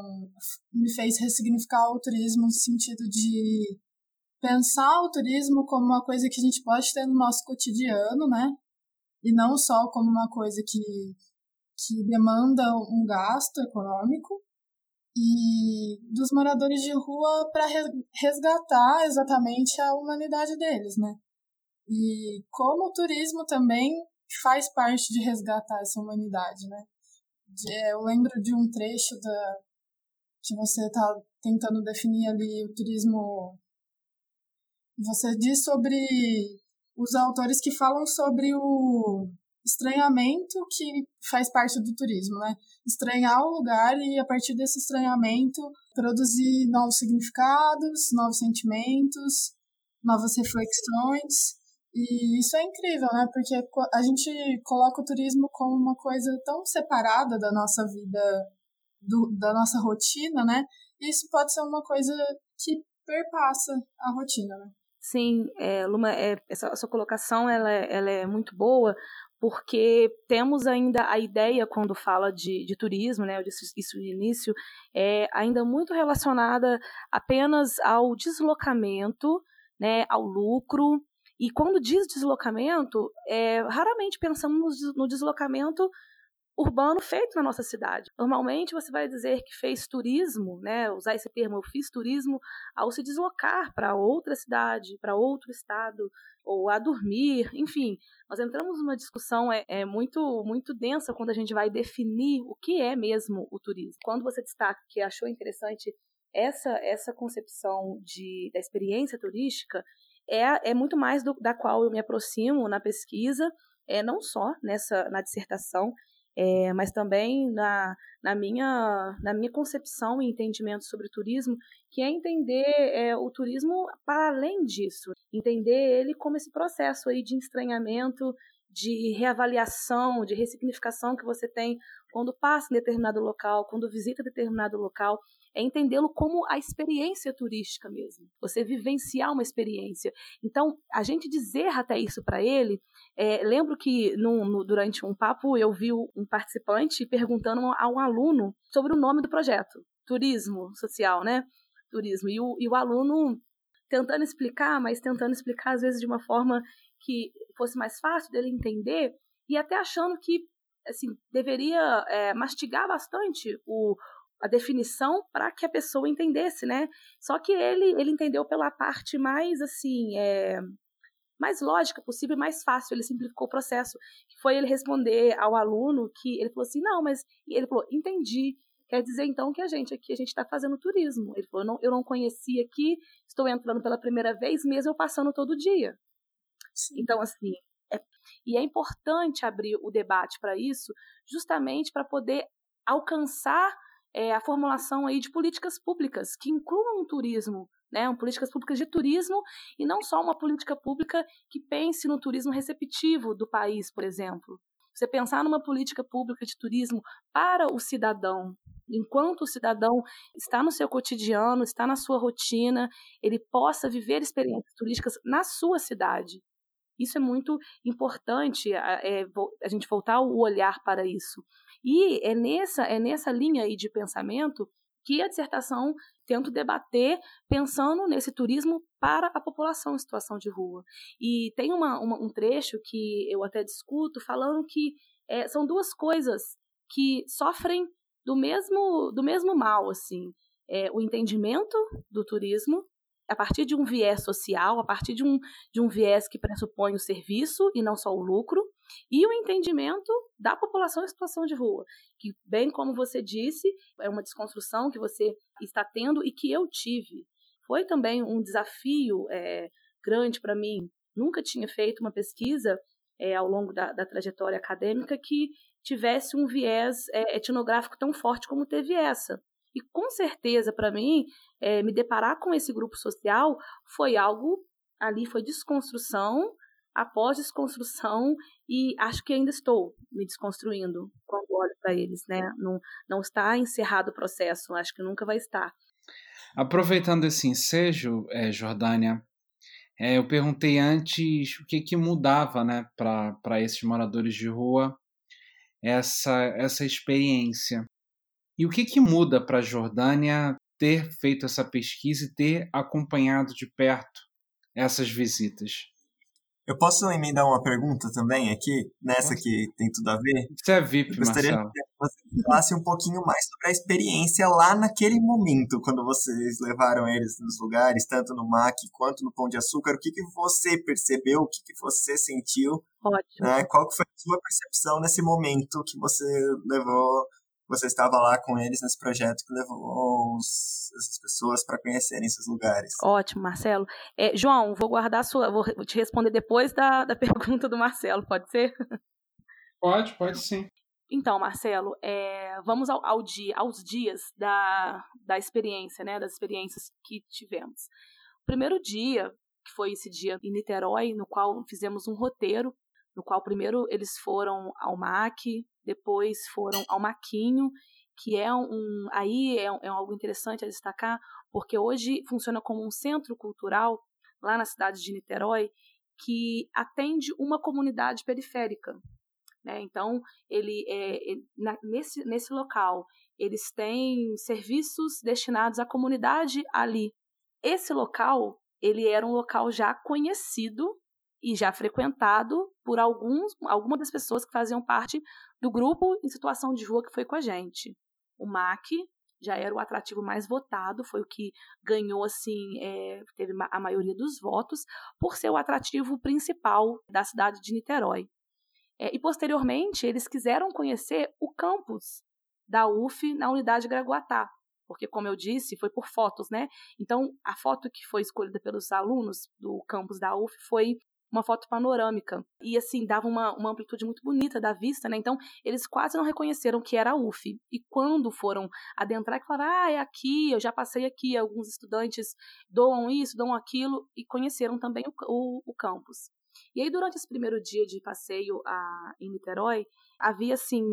me fez ressignificar o turismo no sentido de pensar o turismo como uma coisa que a gente pode ter no nosso cotidiano, né? E não só como uma coisa que, que demanda um gasto econômico. E dos moradores de rua para resgatar exatamente a humanidade deles, né? E como o turismo também faz parte de resgatar essa humanidade, né? Eu lembro de um trecho da, que você está tentando definir ali o turismo. Você diz sobre os autores que falam sobre o estranhamento que faz parte do turismo, né? Estranhar o lugar e, a partir desse estranhamento, produzir novos significados, novos sentimentos, novas reflexões. E isso é incrível, né? Porque a gente coloca o turismo como uma coisa tão separada da nossa vida, do, da nossa rotina, né? E isso pode ser uma coisa que perpassa a rotina, né? Sim, é, Luma, é, essa sua colocação ela, é, ela é muito boa, porque temos ainda a ideia, quando fala de, de turismo, né, eu disse isso no início, é ainda muito relacionada apenas ao deslocamento, né, ao lucro, e quando diz deslocamento, é, raramente pensamos no deslocamento urbano feito na nossa cidade. Normalmente você vai dizer que fez turismo, né, usar esse termo, eu fiz turismo, ao se deslocar para outra cidade, para outro estado, ou a dormir, enfim. Nós entramos numa discussão é, é, muito, muito densa quando a gente vai definir o que é mesmo o turismo. Quando você destaca que achou interessante essa, essa concepção de, da experiência turística, é, é muito mais do, da qual eu me aproximo na pesquisa, é, não só nessa na dissertação, é, mas também na, na, minha, na minha concepção e entendimento sobre turismo, que é entender é, o turismo para além disso, entender ele como esse processo aí de estranhamento, de reavaliação, de ressignificação que você tem quando passa em determinado local, quando visita determinado local, é entendê-lo como a experiência turística mesmo. Você vivenciar uma experiência. Então, a gente dizer até isso para ele, é, lembro que no, no, durante um papo eu vi um participante perguntando a um aluno sobre o nome do projeto, turismo social, né? Turismo. E o, e o aluno tentando explicar, mas tentando explicar às vezes de uma forma que fosse mais fácil dele entender e até achando que assim deveria é, mastigar bastante o, a definição para que a pessoa entendesse, né? Só que ele ele entendeu pela parte mais assim é, mais lógica possível e mais fácil. Ele simplificou o processo. Foi ele responder ao aluno que ele falou assim, não, mas ele falou, entendi. Quer dizer então que a gente aqui a gente está fazendo turismo. Ele falou, não, eu não conhecia aqui, estou entrando pela primeira vez, mesmo eu passando todo dia. Então assim, é, e é importante abrir o debate para isso, justamente para poder alcançar é, a formulação aí de políticas públicas que incluam o turismo, né, políticas públicas de turismo e não só uma política pública que pense no turismo receptivo do país, por exemplo. Você pensar numa política pública de turismo para o cidadão, enquanto o cidadão está no seu cotidiano, está na sua rotina, ele possa viver experiências turísticas na sua cidade. Isso é muito importante, é, a gente voltar o olhar para isso. E é nessa, é nessa linha aí de pensamento que a dissertação tenta debater pensando nesse turismo para a população em situação de rua. E tem uma, uma, um trecho que eu até discuto falando que é, são duas coisas que sofrem do mesmo, do mesmo mal, assim. É, o entendimento do turismo a partir de um viés social, a partir de um, de um viés que pressupõe o serviço e não só o lucro, e o entendimento da população em situação de rua, que, bem como você disse, é uma desconstrução que você está tendo e que eu tive. Foi também um desafio é, grande para mim. Nunca tinha feito uma pesquisa é, ao longo da, da, trajetória acadêmica que tivesse um viés é, etnográfico tão forte como teve essa. E com certeza, para mim, é, me deparar com esse grupo social foi algo ali, foi desconstrução após desconstrução e acho que ainda estou me desconstruindo quando olho para eles, né? Não, não está encerrado o processo, acho que nunca vai estar. Aproveitando esse ensejo, é, Jordânia, é, eu perguntei antes o que, que mudava né, para esses moradores de rua essa, essa experiência. E o que, que muda para a Jordânia ter feito essa pesquisa e ter acompanhado de perto essas visitas? Eu posso emendar uma pergunta também aqui, nessa que tem tudo a ver? Você é VIP, Eu gostaria Marcelo. que você falasse um pouquinho mais sobre a experiência lá naquele momento, quando vocês levaram eles nos lugares, tanto no MAC quanto no Pão de Açúcar. O que, que você percebeu, o que, que você sentiu, Ótimo. né? qual que foi a sua percepção nesse momento que você levou, você estava lá com eles nesse projeto que levou os, essas pessoas para conhecerem esses lugares. Ótimo, Marcelo. É, João, vou guardar a sua. Vou te responder depois da, da pergunta do Marcelo, pode ser? Pode, pode sim. Então, Marcelo, é, vamos ao, ao dia, aos dias da, da experiência, né? Das experiências que tivemos. O primeiro dia, que foi esse dia em Niterói, no qual fizemos um roteiro, no qual primeiro eles foram ao MAC, depois foram ao Maquinho, que é um. Aí é, é algo interessante a destacar, porque hoje funciona como um centro cultural lá na cidade de Niterói que atende uma comunidade periférica. Né? Então, ele, é, ele na, nesse, nesse local, eles têm serviços destinados à comunidade ali. Esse local, ele era um local já conhecido e já frequentado por alguns, algumas das pessoas que faziam parte do grupo em situação de rua que foi com a gente. O MAC já era o atrativo mais votado, foi o que ganhou, assim, é, teve a maioria dos votos, por ser o atrativo principal da cidade de Niterói. É, e, posteriormente, eles quiseram conhecer o campus da UF na unidade Graguatá, porque, como eu disse, foi por fotos, né? Então, a foto que foi escolhida pelos alunos do campus da UF foi uma foto panorâmica. E assim, dava uma, uma amplitude muito bonita da vista, né? Então, eles quase não reconheceram que era a UF. E quando foram adentrar, falaram: ah, é aqui, eu já passei aqui. Alguns estudantes doam isso, doam aquilo, e conheceram também o, o, o campus. E aí, durante esse primeiro dia de passeio a, em Niterói, havia, assim,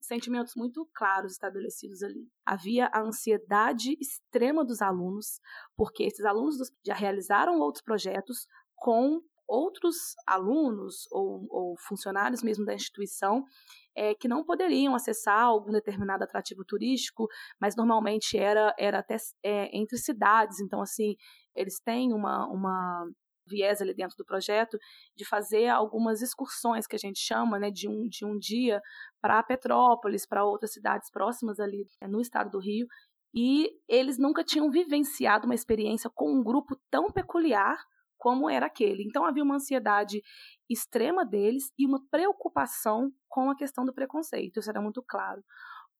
sentimentos muito claros estabelecidos ali. Havia a ansiedade extrema dos alunos, porque esses alunos já realizaram outros projetos com outros alunos ou, ou funcionários mesmo da instituição é, que não poderiam acessar algum determinado atrativo turístico, mas normalmente era, era até é, entre cidades. Então, assim, eles têm uma, uma viés ali dentro do projeto de fazer algumas excursões que a gente chama né, de, um, de um dia para Petrópolis, para outras cidades próximas ali né, no estado do Rio. E eles nunca tinham vivenciado uma experiência com um grupo tão peculiar como era aquele. Então havia uma ansiedade extrema deles e uma preocupação com a questão do preconceito, isso era muito claro.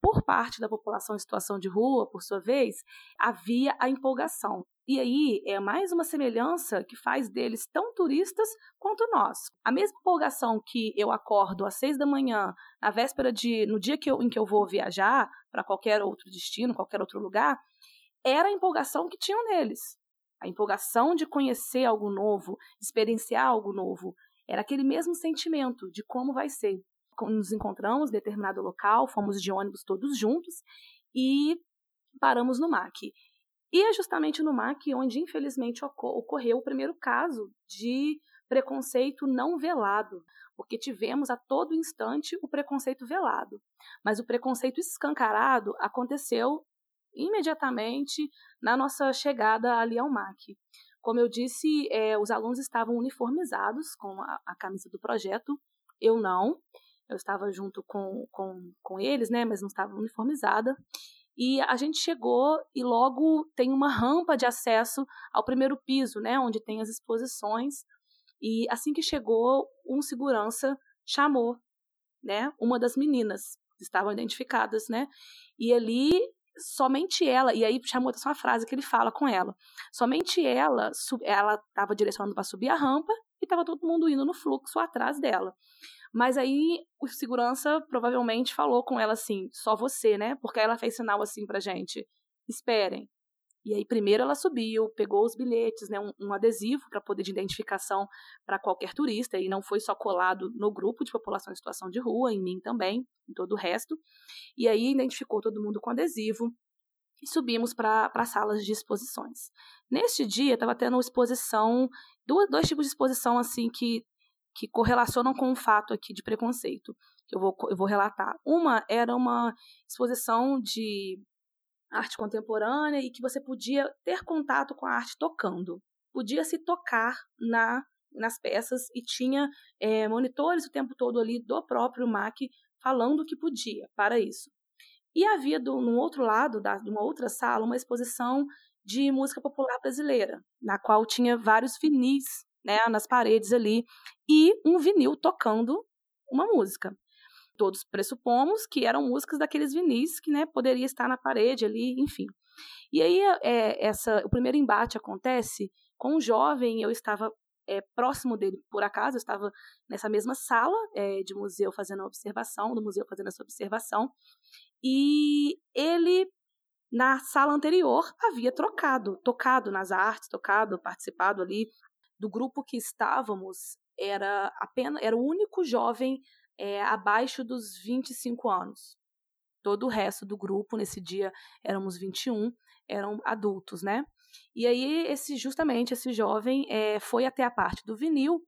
Por parte da população em situação de rua, por sua vez, havia a empolgação. E aí é mais uma semelhança que faz deles tão turistas quanto nós. A mesma empolgação que eu acordo às seis da manhã, na véspera de. no dia que eu, em que eu vou viajar para qualquer outro destino, qualquer outro lugar, era a empolgação que tinham neles a empolgação de conhecer algo novo, experienciar algo novo. Era aquele mesmo sentimento de como vai ser. Nos encontramos em determinado local, fomos de ônibus todos juntos e paramos no MAC. E é justamente no MAC onde, infelizmente, ocorreu o primeiro caso de preconceito não velado, porque tivemos a todo instante o preconceito velado. Mas o preconceito escancarado aconteceu imediatamente na nossa chegada ali ao MAC. Como eu disse, é, os alunos estavam uniformizados com a, a, camisa do projeto, eu não. Eu estava junto com, com, com eles, né, mas não estava uniformizada. E a gente chegou e logo tem uma rampa de acesso ao primeiro piso, né, onde tem as exposições. E assim que chegou, um segurança chamou, né, uma das meninas estavam identificadas, né? E ali somente ela, e aí chamou atenção a frase que ele fala com ela. Somente ela, ela estava direcionando para subir a rampa e estava todo mundo indo no fluxo atrás dela. Mas aí o segurança provavelmente falou com ela assim, só você, né? Porque ela fez sinal assim pra gente, esperem. E aí, primeiro ela subiu, pegou os bilhetes, né, um, um adesivo para poder de identificação para qualquer turista, e não foi só colado no grupo de população em situação de rua, em mim também, em todo o resto. E aí identificou todo mundo com adesivo, e subimos para as salas de exposições. Neste dia, estava tendo exposição, dois, dois tipos de exposição assim que, que correlacionam com o fato aqui de preconceito, que eu vou, eu vou relatar. Uma era uma exposição de arte contemporânea e que você podia ter contato com a arte tocando. Podia se tocar na nas peças e tinha é, monitores o tempo todo ali do próprio MAC falando que podia para isso. E havia do, no outro lado, da, de uma outra sala, uma exposição de música popular brasileira, na qual tinha vários vinis né, nas paredes ali e um vinil tocando uma música todos pressupomos que eram músicas daqueles vinis que né, poderia estar na parede ali, enfim. E aí é, essa, o primeiro embate acontece com um jovem, eu estava é, próximo dele, por acaso, eu estava nessa mesma sala é, de museu fazendo a observação, do museu fazendo essa observação, e ele, na sala anterior, havia trocado, tocado nas artes, tocado, participado ali do grupo que estávamos, era apenas, era o único jovem é, abaixo dos 25 anos. Todo o resto do grupo, nesse dia éramos 21, eram adultos, né? E aí, esse justamente esse jovem é, foi até a parte do vinil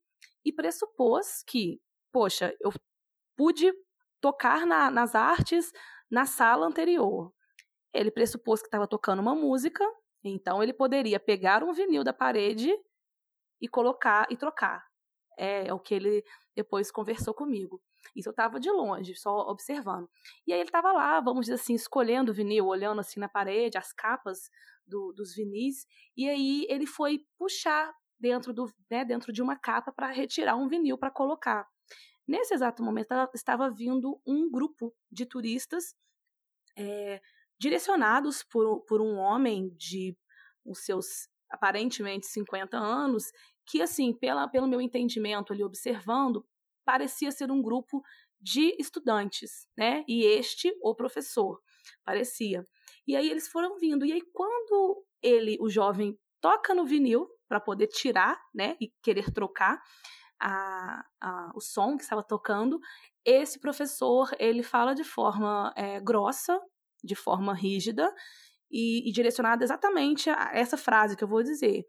e pressupôs que, poxa, eu pude tocar na, nas artes na sala anterior. Ele pressupôs que estava tocando uma música, então ele poderia pegar um vinil da parede e colocar e trocar. É, é o que ele depois conversou comigo. Isso eu estava de longe, só observando. E aí ele estava lá, vamos dizer assim, escolhendo o vinil, olhando assim na parede, as capas do, dos vinis, e aí ele foi puxar dentro, do, né, dentro de uma capa para retirar um vinil para colocar. Nesse exato momento estava vindo um grupo de turistas é, direcionados por, por um homem de os seus aparentemente 50 anos, que assim, pela, pelo meu entendimento ali observando, parecia ser um grupo de estudantes, né? E este, o professor, parecia. E aí eles foram vindo. E aí, quando ele, o jovem, toca no vinil para poder tirar, né? E querer trocar a, a, o som que estava tocando, esse professor ele fala de forma é, grossa, de forma rígida e, e, direcionada exatamente a essa frase que eu vou dizer.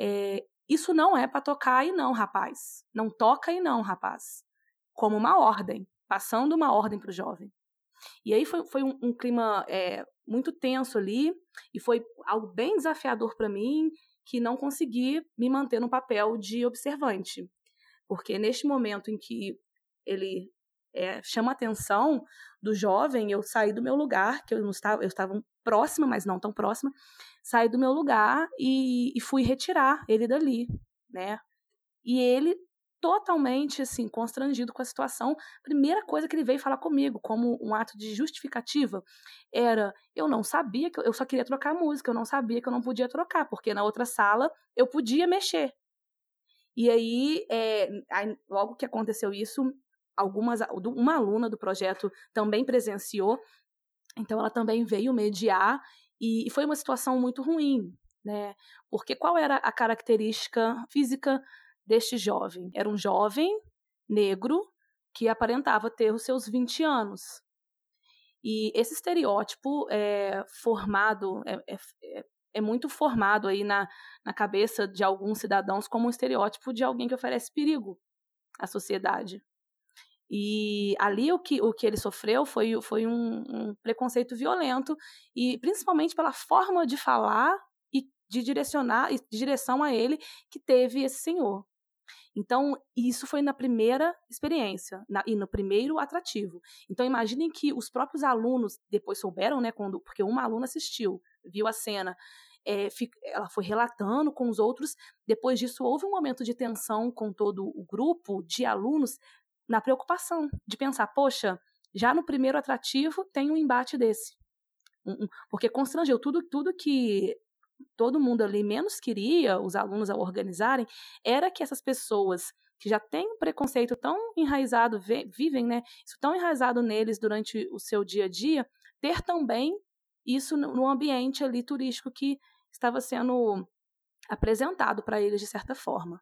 É, isso não é para tocar e não, rapaz. Não toca e não, rapaz. Como uma ordem, passando uma ordem para o jovem. E aí foi, foi um, um clima é, muito tenso ali, e foi algo bem desafiador para mim, que não consegui me manter no papel de observante. Porque neste momento em que ele é, chama a atenção do jovem, eu saí do meu lugar, que eu não estava, eu estava próxima, mas não tão próxima, saí do meu lugar e, e fui retirar ele dali, né? E ele totalmente assim constrangido com a situação. Primeira coisa que ele veio falar comigo, como um ato de justificativa, era eu não sabia que eu só queria trocar música, eu não sabia que eu não podia trocar, porque na outra sala eu podia mexer. E aí, é, logo que aconteceu isso, algumas uma aluna do projeto também presenciou então ela também veio mediar e, foi uma situação muito ruim, né? Porque qual era a característica física deste jovem? Era um jovem negro que aparentava ter os seus 20 anos. E esse estereótipo é formado, é, é, é muito formado aí na, na cabeça de alguns cidadãos como um estereótipo de alguém que oferece perigo à sociedade. E ali o que, o que ele sofreu foi, foi um, um preconceito violento, e principalmente pela forma de falar e de direcionar, de direção a ele que teve esse senhor. Então, isso foi na primeira experiência na, e no primeiro atrativo. Então, imaginem que os próprios alunos depois souberam, né, quando, porque uma aluna assistiu, viu a cena, é, ela foi relatando com os outros. Depois disso, houve um momento de tensão com todo o grupo de alunos, na preocupação de pensar, poxa, já no primeiro atrativo tem um embate desse. Porque constrangeu tudo, tudo que todo mundo ali menos queria, os alunos ao organizarem, era que essas pessoas que já têm um preconceito tão enraizado, vivem, né, isso tão enraizado neles durante o seu dia a dia, ter também isso no ambiente ali turístico que estava sendo apresentado para eles de certa forma.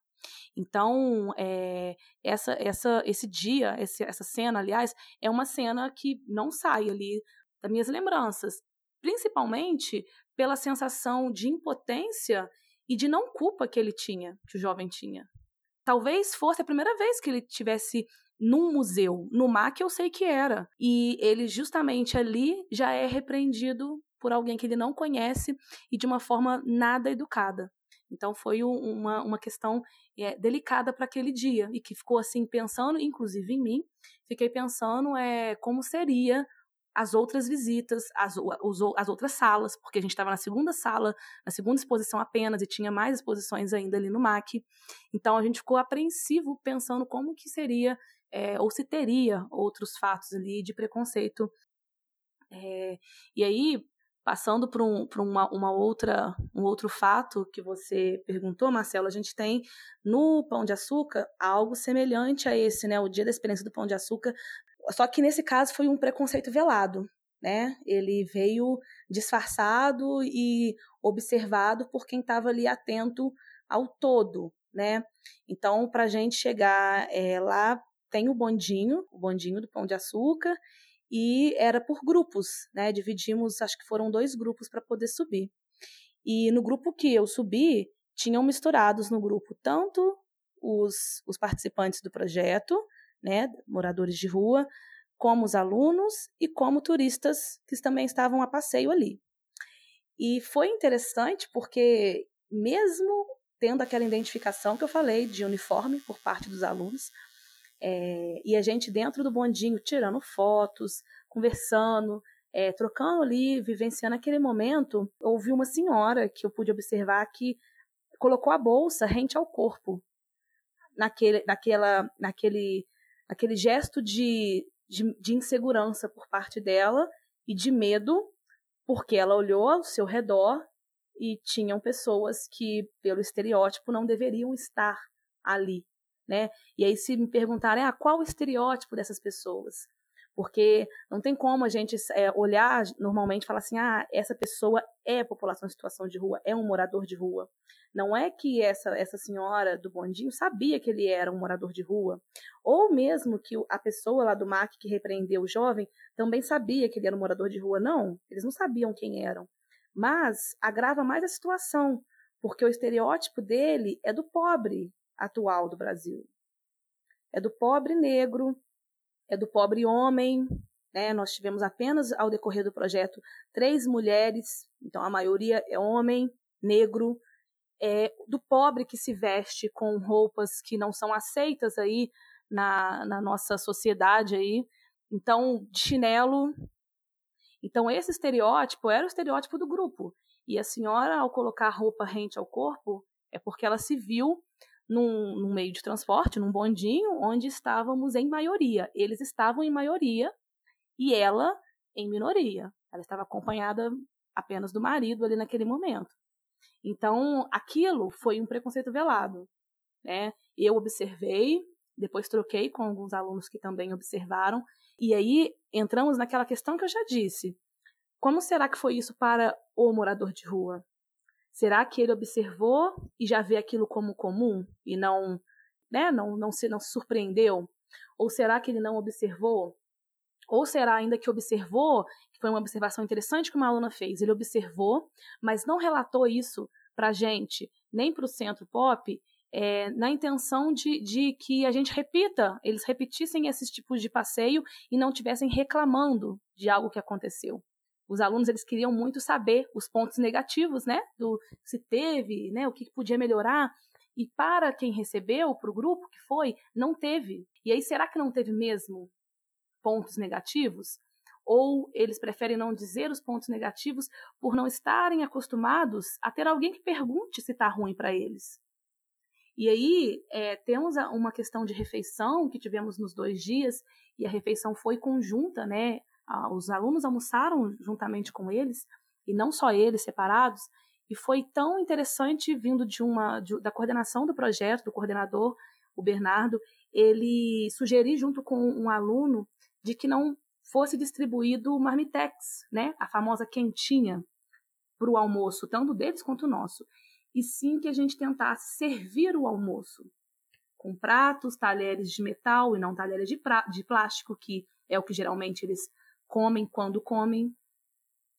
Então, é, essa, essa, esse dia, esse, essa cena, aliás, é uma cena que não sai ali das minhas lembranças, principalmente pela sensação de impotência e de não culpa que ele tinha, que o jovem tinha. Talvez fosse a primeira vez que ele tivesse num museu. No MAC eu sei que era. E ele justamente ali já é repreendido por alguém que ele não conhece e de uma forma nada educada. Então foi uma, uma questão é, delicada para aquele dia e que ficou assim pensando, inclusive em mim, fiquei pensando é, como seria as outras visitas, as, os, as outras salas, porque a gente estava na segunda sala, na segunda exposição apenas, e tinha mais exposições ainda ali no MAC. Então a gente ficou apreensivo pensando como que seria, é, ou se teria outros fatos ali de preconceito. É, e aí, Passando para um, uma, uma, outra, um outro fato que você perguntou, Marcelo, a gente tem no Pão de Açúcar algo semelhante a esse, né? O dia da experiência do Pão de Açúcar. Só que nesse caso foi um preconceito velado, né? Ele veio disfarçado e observado por quem estava ali atento ao todo, né? Então, para a gente chegar é, lá, tem o bondinho, o bondinho do Pão de Açúcar, e era por grupos, né? Dividimos, acho que foram dois grupos para poder subir. E no grupo que eu subi, tinham misturados no grupo tanto os, os participantes do projeto, né, moradores de rua, como os alunos e como turistas que também estavam a passeio ali. E foi interessante porque, mesmo tendo aquela identificação que eu falei de uniforme por parte dos alunos, é, e a gente dentro do bondinho tirando fotos, conversando, é, trocando ali, vivenciando aquele momento, ouvi uma senhora que eu pude observar que colocou a bolsa rente ao corpo, naquele, naquela, naquele, naquele gesto de, de, de insegurança por parte dela e de medo, porque ela olhou ao seu redor e tinham pessoas que, pelo estereótipo, não deveriam estar ali né? E aí se me perguntarem, ah, qual o estereótipo dessas pessoas? Porque não tem como a gente é, olhar normalmente e falar assim, ah, essa pessoa é população em situação de rua, é um morador de rua. Não é que essa, essa senhora do bondinho sabia que ele era um morador de rua, ou mesmo que a pessoa lá do MAC que repreendeu o jovem também sabia que ele era um morador de rua. Não, eles não sabiam quem eram. Mas agrava mais a situação, porque o estereótipo dele é do pobre, atual do Brasil. É do pobre negro, é do pobre homem. Né? Nós tivemos apenas, ao decorrer do projeto, três mulheres, então a maioria é homem, negro, é do pobre que se veste com roupas que não são aceitas aí na, na nossa sociedade aí. Então, de chinelo. Então, esse estereótipo era o estereótipo do grupo. E a senhora, ao colocar roupa rente ao corpo, é porque ela se viu num, num meio de transporte, num bondinho, onde estávamos em maioria. Eles estavam em maioria e ela em minoria. Ela estava acompanhada apenas do marido ali naquele momento. Então, aquilo foi um preconceito velado. Né? Eu observei, depois troquei com alguns alunos que também observaram, e aí entramos naquela questão que eu já disse. Como será que foi isso para o morador de rua? Será que ele observou e já vê aquilo como comum e não, né, não, não se não se surpreendeu? Ou será que ele não observou? Ou será ainda que observou, que foi uma observação interessante que uma aluna fez, ele observou, mas não relatou isso para a gente, nem para o centro pop, é, na intenção de, de que a gente repita, eles repetissem esses tipos de passeio e não tivessem reclamando de algo que aconteceu os alunos eles queriam muito saber os pontos negativos, né, do se teve, né, o que podia melhorar. E para quem recebeu, para o grupo que foi, não teve. E aí, será que não teve mesmo pontos negativos? Ou eles preferem não dizer os pontos negativos por não estarem acostumados a ter alguém que pergunte se está ruim para eles? E aí, é, temos uma questão de refeição que tivemos nos dois dias, e a refeição foi conjunta, né? Os alunos almoçaram juntamente com eles, e não só eles separados, e foi tão interessante vindo de uma de, da coordenação do projeto, do coordenador, o Bernardo, ele sugerir junto com um aluno de que não fosse distribuído o marmitex, né, a famosa quentinha. para o almoço, tanto deles quanto o nosso, e sim que a gente tentasse servir o almoço com pratos, talheres de metal e não talheres de, de plástico, que é o que geralmente eles comem quando comem,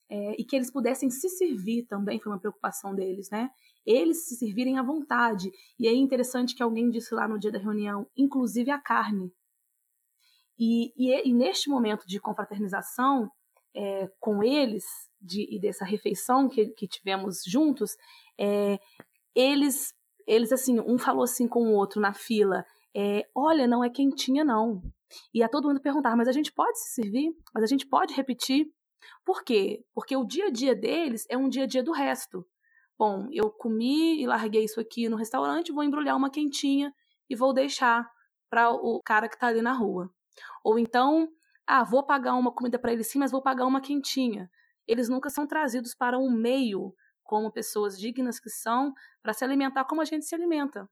é, e que eles pudessem se servir também, foi uma preocupação deles, né? Eles se servirem à vontade. E é interessante que alguém disse lá no dia da reunião, inclusive a carne. E, e, e neste momento de confraternização é, com eles, de, e dessa refeição que, que tivemos juntos, é, eles, eles, assim, um falou assim com o outro na fila, é, olha, não é quentinha não. E a todo mundo perguntar, mas a gente pode se servir? Mas a gente pode repetir? Por quê? Porque o dia a dia deles é um dia a dia do resto. Bom, eu comi e larguei isso aqui no restaurante, vou embrulhar uma quentinha e vou deixar para o cara que está ali na rua. Ou então, ah, vou pagar uma comida para ele sim, mas vou pagar uma quentinha. Eles nunca são trazidos para um meio como pessoas dignas que são para se alimentar como a gente se alimenta.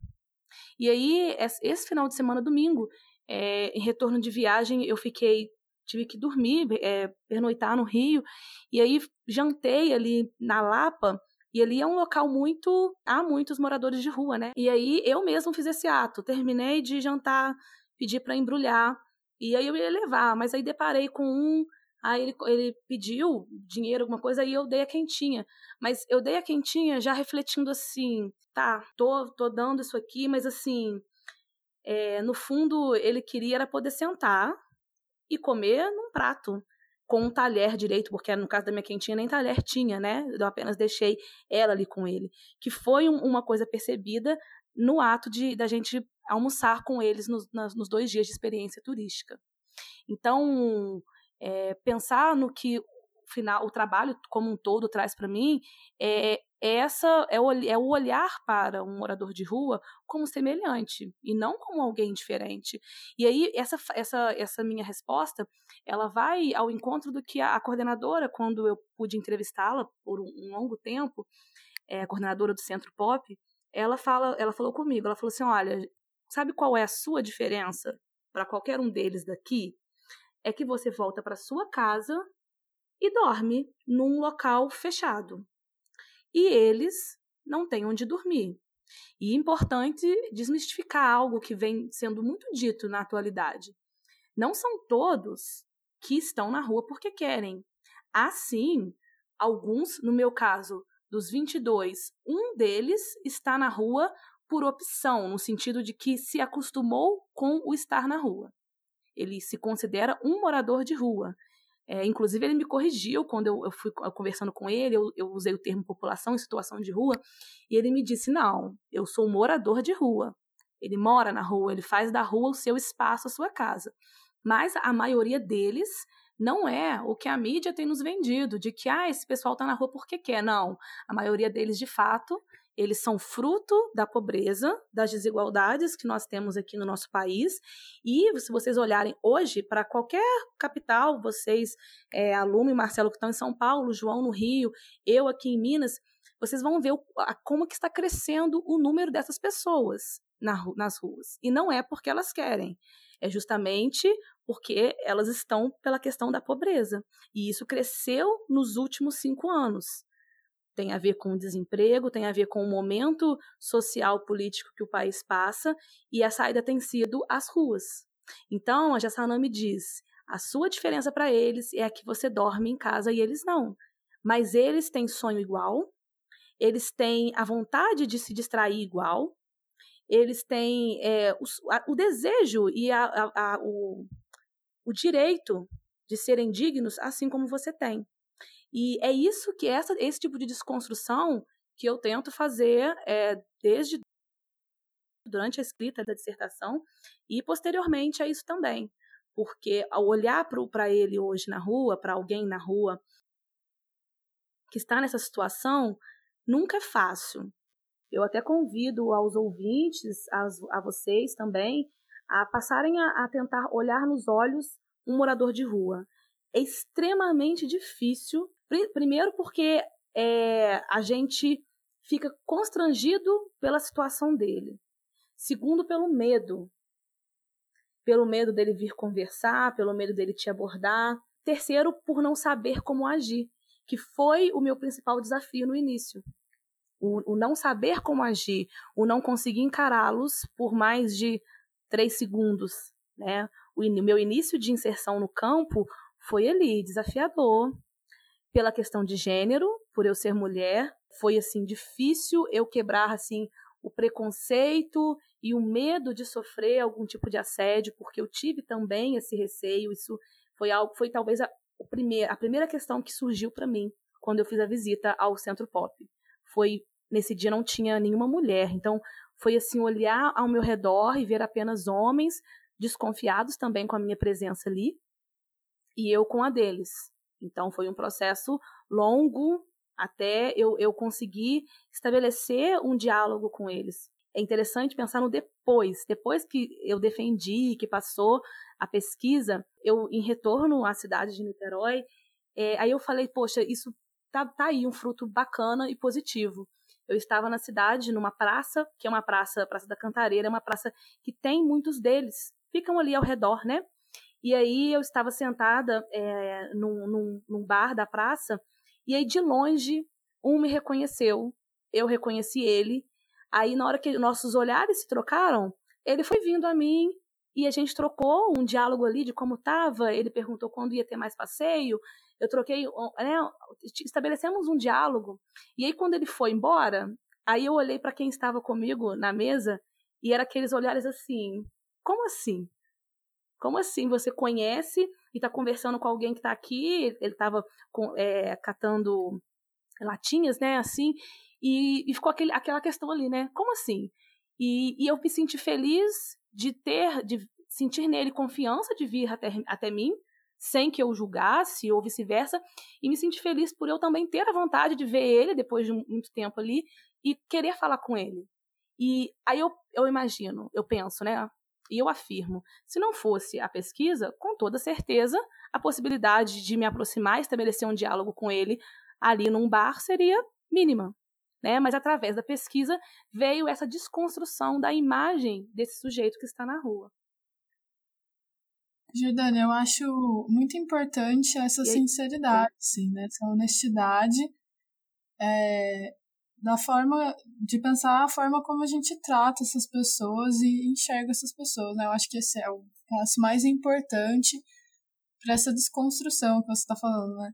E aí, esse final de semana, domingo, é, em retorno de viagem, eu fiquei tive que dormir, é, pernoitar no Rio, e aí jantei ali na Lapa, e ali é um local muito. há muitos moradores de rua, né? E aí eu mesmo fiz esse ato. Terminei de jantar, pedi para embrulhar, e aí eu ia levar, mas aí deparei com um. Aí ele, ele pediu dinheiro, alguma coisa, aí eu dei a quentinha. Mas eu dei a quentinha já refletindo assim, tá, tô, tô dando isso aqui, mas assim, é, no fundo ele queria era poder sentar e comer num prato com um talher direito, porque no caso da minha quentinha nem talher tinha, né? Eu apenas deixei ela ali com ele. Que foi um, uma coisa percebida no ato de da gente almoçar com eles nos, nos dois dias de experiência turística. Então, é, pensar no que final, o trabalho como um todo traz para mim é, essa é o, é o olhar para um morador de rua como semelhante e não como alguém diferente. E aí essa, essa, essa minha resposta ela vai ao encontro do que a, a coordenadora, quando eu pude entrevistá-la por um, um, longo tempo, é, a coordenadora do Centro Pop, ela fala, ela falou comigo, ela falou assim, olha, sabe qual é a sua diferença para qualquer um deles daqui? É que você volta para sua casa e dorme num local fechado e eles não têm onde dormir. E é importante desmistificar algo que vem sendo muito dito na atualidade. Não são todos que estão na rua porque querem. Há sim alguns, no meu caso, dos 22, um deles está na rua por opção, no sentido de que se acostumou com o estar na rua. Ele se considera um morador de rua. É, inclusive, ele me corrigiu quando eu, eu fui conversando com ele, eu, eu, usei o termo população em situação de rua, e ele me disse: não, eu sou morador de rua. Ele mora na rua, ele faz da rua o seu espaço, a sua casa. Mas a maioria deles não é o que a mídia tem nos vendido, de que ah, esse pessoal está na rua porque quer. Não. A maioria deles, de fato, eles são fruto da pobreza, das desigualdades que nós temos aqui no nosso país. E se vocês olharem hoje para qualquer capital, vocês, é, Alume e Marcelo que estão em São Paulo, João no Rio, eu aqui em Minas, vocês vão ver o, a, como que está crescendo o número dessas pessoas na, nas ruas. E não é porque elas querem, é justamente porque elas estão pela questão da pobreza. E isso cresceu nos últimos cinco anos tem a ver com o desemprego, tem a ver com o momento social político que o país passa, e a saída tem sido as ruas. Então, a Jassanami diz: a sua diferença para eles é que você dorme em casa e eles não. Mas eles têm sonho igual, eles têm a vontade de se distrair igual, eles têm é, o, a, o, desejo e a, a, o, o direito de serem dignos, assim como você tem. E é isso que essa, esse tipo de desconstrução que eu tento fazer é, desde durante a escrita da dissertação e posteriormente a isso também. Porque ao olhar para ele hoje na rua, para alguém na rua que está nessa situação, nunca é fácil. Eu até convido aos ouvintes, a, a vocês também, a passarem a, a tentar olhar nos olhos um morador de rua. É extremamente difícil Primeiro, porque é, a gente fica constrangido pela situação dele. Segundo, pelo medo. Pelo medo dele vir conversar, pelo medo dele te abordar. Terceiro, por não saber como agir. que foi o meu principal desafio no início. O, o não saber como agir, o não conseguir encará-los por mais de três segundos, né? O in, meu início de inserção no campo foi ali, desafiador, pela questão de gênero, por eu ser mulher, foi assim difícil eu quebrar assim o preconceito e o medo de sofrer algum tipo de assédio, porque eu tive também esse receio, isso foi algo foi talvez a, o a primeira questão que surgiu para mim quando eu fiz a visita ao Centro Pop. Foi nesse dia não tinha nenhuma mulher, então foi assim olhar ao meu redor e ver apenas homens desconfiados também com a minha presença ali e eu com a deles. Então foi um processo longo até eu, eu conseguir estabelecer um diálogo com eles. É interessante pensar no depois. Depois que eu defendi, que passou a pesquisa, eu em retorno à cidade de Niterói, é, aí eu falei, poxa, isso tá, tá aí um fruto bacana e positivo. Eu estava na cidade, numa praça, que é uma praça, Praça da Cantareira, é uma praça que tem muitos deles, ficam ali ao redor, né? E aí eu estava sentada é, num, num, num bar da praça, e aí de longe um me reconheceu, eu reconheci ele. Aí na hora que nossos olhares se trocaram, ele foi vindo a mim e a gente trocou um diálogo ali de como estava. Ele perguntou quando ia ter mais passeio. Eu troquei, né, estabelecemos um diálogo. E aí quando ele foi embora, aí eu olhei para quem estava comigo na mesa e era aqueles olhares assim: como assim? Como assim? Você conhece e está conversando com alguém que está aqui? Ele estava é, catando latinhas, né? Assim, e, e ficou aquele, aquela questão ali, né? Como assim? E, e, eu me senti feliz de ter, de sentir nele confiança de vir até, até mim, sem que eu julgasse ou vice-versa, e me senti feliz por eu também ter a vontade de ver ele depois de muito tempo ali e querer falar com ele. E aí eu, eu imagino, eu penso, né? E eu afirmo, se não fosse a pesquisa, com toda certeza, a possibilidade de me aproximar, estabelecer um diálogo com ele ali num bar seria mínima. Né? Mas através da pesquisa veio essa desconstrução da imagem desse sujeito que está na rua. Jordânia, eu acho muito importante essa e sinceridade, sim, né? essa honestidade é, da forma de pensar a forma como a gente trata essas pessoas e enxerga essas pessoas. Né? Eu acho que esse é o passo mais importante para essa desconstrução que você está falando, né?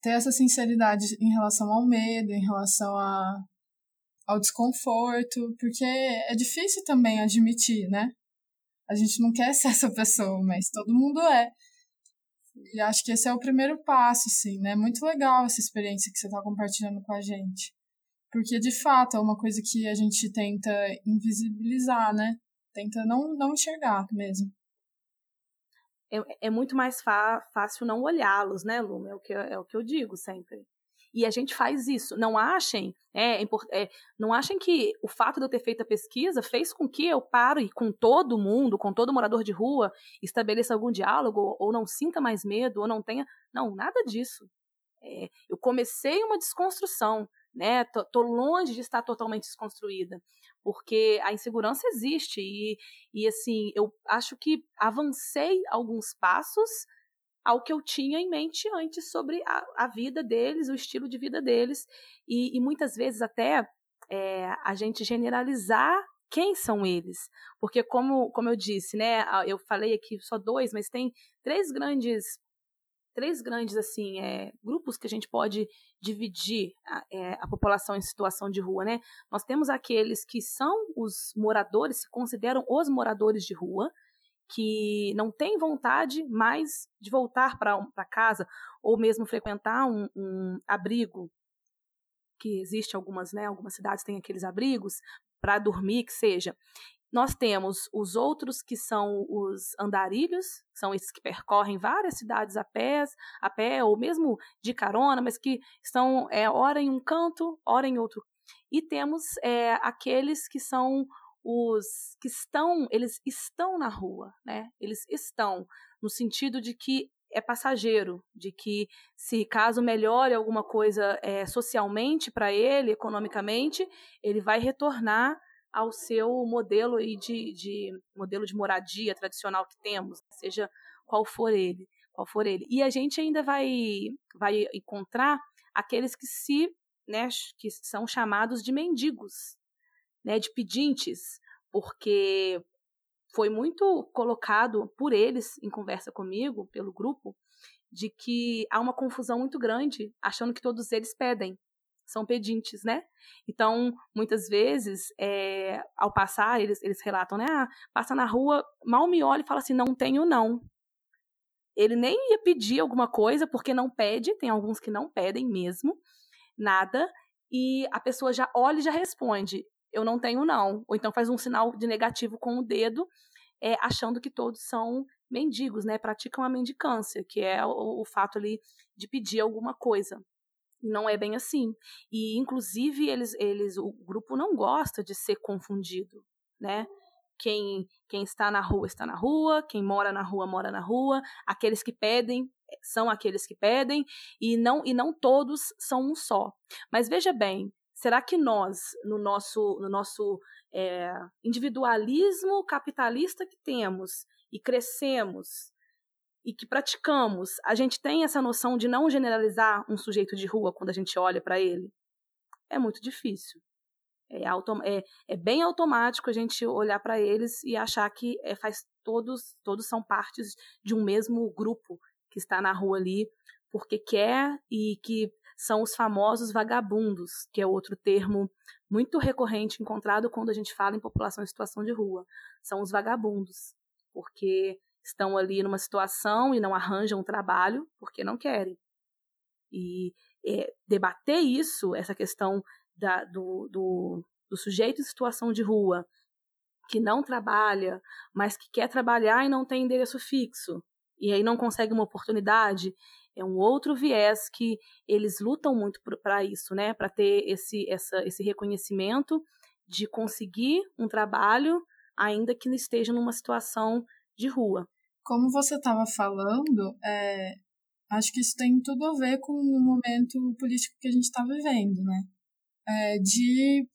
Ter essa sinceridade em relação ao medo, em relação a, ao desconforto, porque é difícil também admitir, né? A gente não quer ser essa pessoa, mas todo mundo é. E acho que esse é o primeiro passo, sim, né? Muito legal essa experiência que você está compartilhando com a gente. Porque, de fato, é uma coisa que a gente tenta invisibilizar, né? Tenta não, não enxergar mesmo. É, é muito mais fácil não olhá-los, né, Lu? É o, que, é o que eu digo sempre. E a gente faz isso. Não achem, é, é, não achem que o fato de eu ter feito a pesquisa fez com que eu pare com todo mundo, com todo morador de rua, estabeleça algum diálogo, ou não sinta mais medo, ou não tenha. Não, nada disso. É, eu comecei uma desconstrução né? Tô, tô, longe de estar totalmente desconstruída, porque a insegurança existe e, e assim, eu acho que avancei alguns passos ao que eu tinha em mente antes sobre a, a vida deles, o estilo de vida deles, e, e muitas vezes até é, a gente generalizar quem são eles. Porque, como, como eu disse, né, eu falei aqui só dois, mas tem três grandes três grandes assim é, grupos que a gente pode dividir a, é, a, população em situação de rua, né? Nós temos aqueles que são os moradores, se consideram os moradores de rua, que não têm vontade mais de voltar para casa ou mesmo frequentar um, um abrigo que existe algumas, né? Algumas cidades têm aqueles abrigos para dormir, que seja. Nós temos os outros que são os andarilhos, são esses que percorrem várias cidades a pé, a pé ou mesmo de carona, mas que estão é, hora em um canto, hora em outro. E temos é, aqueles que são os que estão, eles estão na rua, né? Eles estão no sentido de que é passageiro, de que se caso melhore alguma coisa é, socialmente para ele, economicamente, ele vai retornar ao seu modelo de, de modelo de moradia tradicional que temos, seja qual for ele, qual for ele. E a gente ainda vai vai encontrar aqueles que se, né, que são chamados de mendigos, né, de pedintes, porque foi muito colocado por eles em conversa comigo, pelo grupo, de que há uma confusão muito grande, achando que todos eles pedem, são pedintes, né? Então, muitas vezes, é, ao passar, eles, eles relatam, né? Ah, passa na rua, mal me olha e fala assim, não tenho não. Ele nem ia pedir alguma coisa, porque não pede, tem alguns que não pedem mesmo, nada, e a pessoa já olha e já responde, eu não tenho não. Ou então faz um sinal de negativo com o dedo, é, achando que todos são mendigos, né? Praticam a mendicância, que é o, o fato ali de pedir alguma coisa. Não é bem assim. E, inclusive, eles, eles, o grupo não gosta de ser confundido, né? Quem, quem está na rua está na rua, quem mora na rua mora na rua, aqueles que pedem são aqueles que pedem e não e não todos são um só. Mas veja bem, será que nós no nosso no nosso é, individualismo capitalista que temos e crescemos e que praticamos, a gente tem essa noção de não generalizar um sujeito de rua quando a gente olha para ele? É muito difícil. É, é, é, bem automático a gente olhar para eles e achar que é, faz todos todos são partes de um mesmo grupo que está na rua ali porque quer e que são os famosos vagabundos, que é outro termo muito recorrente encontrado quando a gente fala em população em situação de rua. São os vagabundos, porque estão ali numa situação e não arranjam trabalho porque não querem. E é, debater isso, essa questão da, do, do, do sujeito em situação de rua, que não trabalha, mas que quer trabalhar e não tem endereço fixo, e aí não consegue uma oportunidade, é um outro viés que eles lutam muito para isso, né? Para ter esse, essa, esse reconhecimento de conseguir um trabalho, ainda que esteja numa situação de rua. Como você estava falando, é, acho que isso tem tudo a ver com o momento político que a gente está vivendo, né? É, de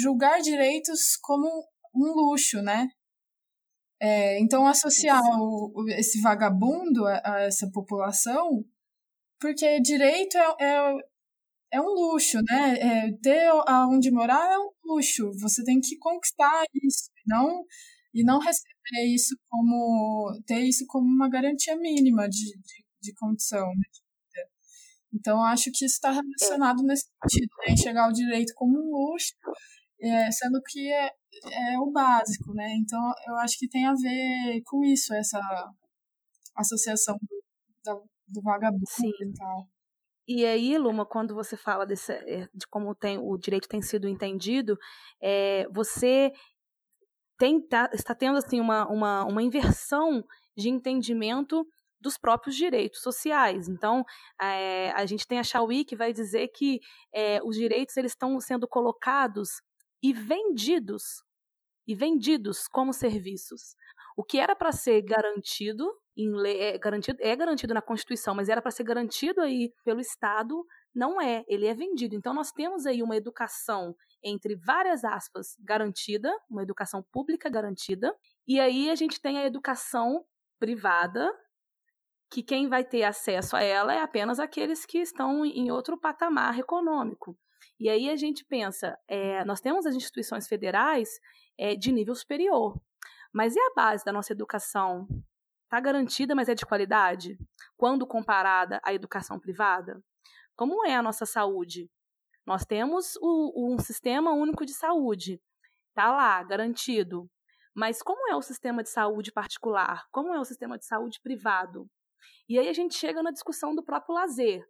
julgar direitos como um luxo, né? É, então, associar o, esse vagabundo a, a, essa população, porque direito é, é, é um luxo, né? É, ter aonde morar é um luxo. Você tem que conquistar isso, não e não receber isso como ter isso como uma garantia mínima de, de, de condição. Né? Então, acho que isso está relacionado nesse sentido, né? enxergar o direito como um luxo, é, sendo que é, é o básico, né? Então, eu acho que tem a ver com isso, essa associação do, do vagabundo Sim. e tal. E aí, Luma, quando você fala desse, é, de como tem, o direito tem sido entendido, é, você tem, tá, está tendo assim, uma, uma, uma inversão de entendimento dos próprios direitos sociais. Então, é, a gente tem a Chauí que vai dizer que é, os direitos eles estão sendo colocados e vendidos e vendidos como serviços. O que era para ser garantido em é garantido é garantido na Constituição, mas era para ser garantido aí pelo Estado, não é, ele é vendido. Então nós temos aí uma educação entre várias aspas garantida, uma educação pública garantida, e aí a gente tem a educação privada, que quem vai ter acesso a ela é apenas aqueles que estão em outro patamar econômico. E aí a gente pensa, é, nós temos as instituições federais é, de nível superior, mas e a base da nossa educação? Está garantida, mas é de qualidade? Quando comparada à educação privada? Como é a nossa saúde? Nós temos o, um sistema único de saúde, está lá, garantido. Mas como é o sistema de saúde particular? Como é o sistema de saúde privado? E aí a gente chega na discussão do próprio lazer.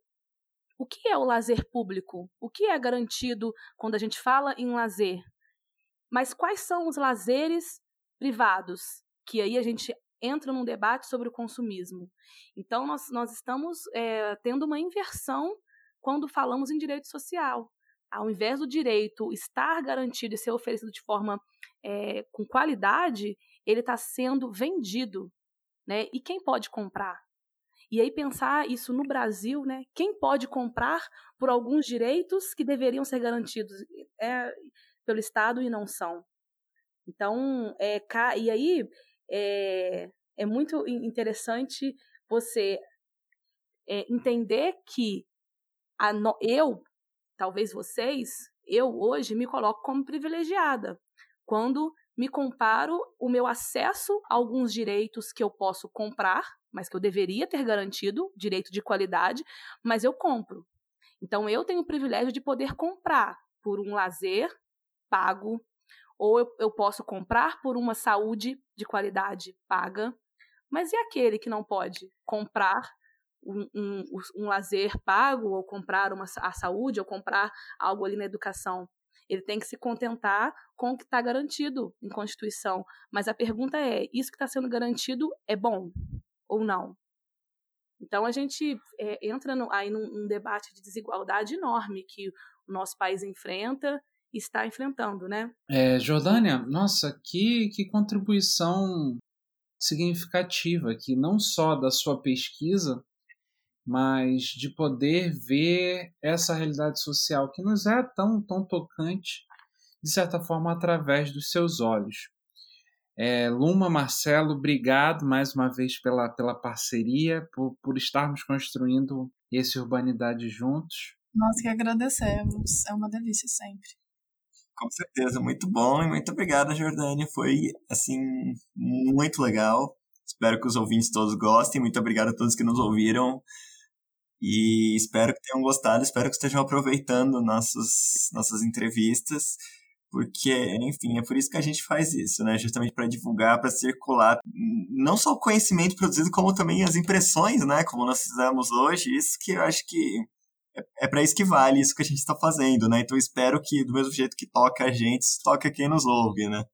O que é o lazer público? O que é garantido quando a gente fala em lazer? Mas quais são os lazeres privados? Que aí a gente entra num debate sobre o consumismo. Então, nós, nós estamos é, tendo uma inversão quando falamos em direito social. Ao invés do direito estar garantido e ser oferecido de forma é, com qualidade, ele está sendo vendido. Né? E quem pode comprar? E aí pensar isso no Brasil, né? Quem pode comprar por alguns direitos que deveriam ser garantidos é, pelo Estado e não são. Então, é, e aí é, é muito interessante você é, entender que no, eu, talvez vocês, eu hoje me coloco como privilegiada quando me comparo o meu acesso a alguns direitos que eu posso comprar, mas que eu deveria ter garantido, direito de qualidade, mas eu compro. Então eu tenho o privilégio de poder comprar por um lazer pago, ou eu, eu posso comprar por uma saúde de qualidade paga. Mas e aquele que não pode comprar um, um, um lazer pago, ou comprar uma, a saúde, ou comprar algo ali na educação? Ele tem que se contentar com o que está garantido em Constituição. Mas a pergunta é: isso que está sendo garantido é bom ou não? Então a gente é, entra no, aí num, num, debate de desigualdade enorme que o nosso país enfrenta e está enfrentando, né? É, Jordânia, nossa, que, que contribuição significativa que não só da sua pesquisa, mas de poder ver essa realidade social que nos é tão, tão tocante, de certa forma, através dos seus olhos. É, Luma, Marcelo, obrigado mais uma vez pela, pela parceria, por, por estarmos construindo esse Urbanidade juntos. Nós que agradecemos, é uma delícia sempre. Com certeza, muito bom e muito obrigado, Jordânia. Foi, assim, muito legal. Espero que os ouvintes todos gostem. Muito obrigado a todos que nos ouviram. E espero que tenham gostado, espero que estejam aproveitando nossos, nossas entrevistas, porque, enfim, é por isso que a gente faz isso, né? Justamente para divulgar, para circular não só o conhecimento produzido, como também as impressões, né? Como nós fizemos hoje. Isso que eu acho que é, é para isso que vale isso que a gente está fazendo, né? Então espero que, do mesmo jeito que toca a gente, toque quem nos ouve, né?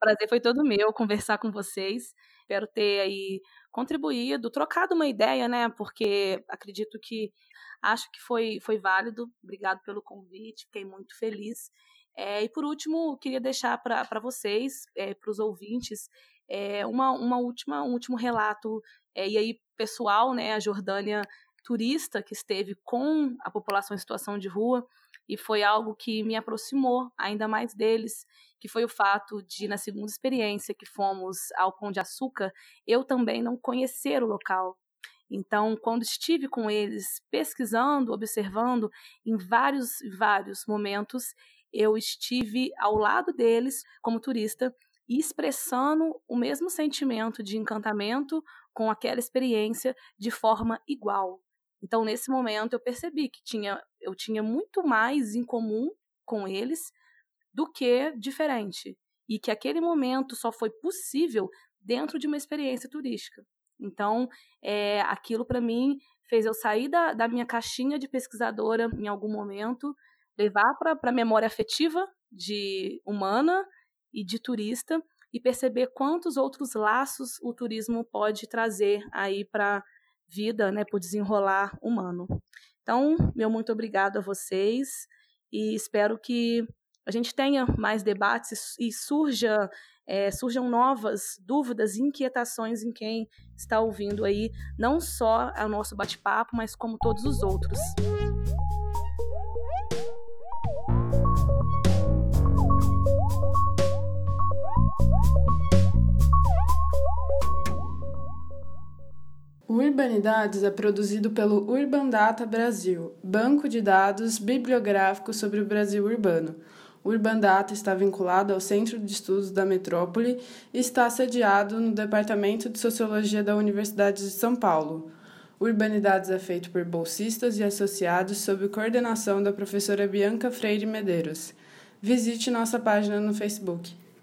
Prazer foi todo meu conversar com vocês. Espero ter aí contribuído, trocado uma ideia, né? Porque acredito que acho que foi, foi válido. Obrigado pelo convite, fiquei muito feliz. É, e por último, queria deixar para vocês, é, para os ouvintes, é, uma, uma última, um último relato, é, e aí pessoal, né? A Jordânia turista que esteve com a população em situação de rua e foi algo que me aproximou ainda mais deles, que foi o fato de, na segunda experiência que fomos ao Pão de Açúcar, eu também não conhecer o local. Então, quando estive com eles pesquisando, observando, em vários, vários momentos, eu estive ao lado deles como turista expressando o mesmo sentimento de encantamento com aquela experiência de forma igual. Então, nesse momento, eu percebi que tinha, eu tinha muito mais em comum com eles do que diferente. E que aquele momento só foi possível dentro de uma experiência turística. Então, é, aquilo para mim fez eu sair da, da minha caixinha de pesquisadora em algum momento, levar para a memória afetiva de humana e de turista e perceber quantos outros laços o turismo pode trazer aí para vida, né, por desenrolar humano. Então, meu muito obrigado a vocês e espero que a gente tenha mais debates e surja, é, surjam novas dúvidas e inquietações em quem está ouvindo aí, não só o nosso bate-papo, mas como todos os outros. O Urbanidades é produzido pelo Urban Data Brasil, banco de dados bibliográfico sobre o Brasil urbano. O Urban Data está vinculado ao Centro de Estudos da Metrópole e está sediado no Departamento de Sociologia da Universidade de São Paulo. Urbanidades é feito por bolsistas e associados sob coordenação da professora Bianca Freire Medeiros. Visite nossa página no Facebook.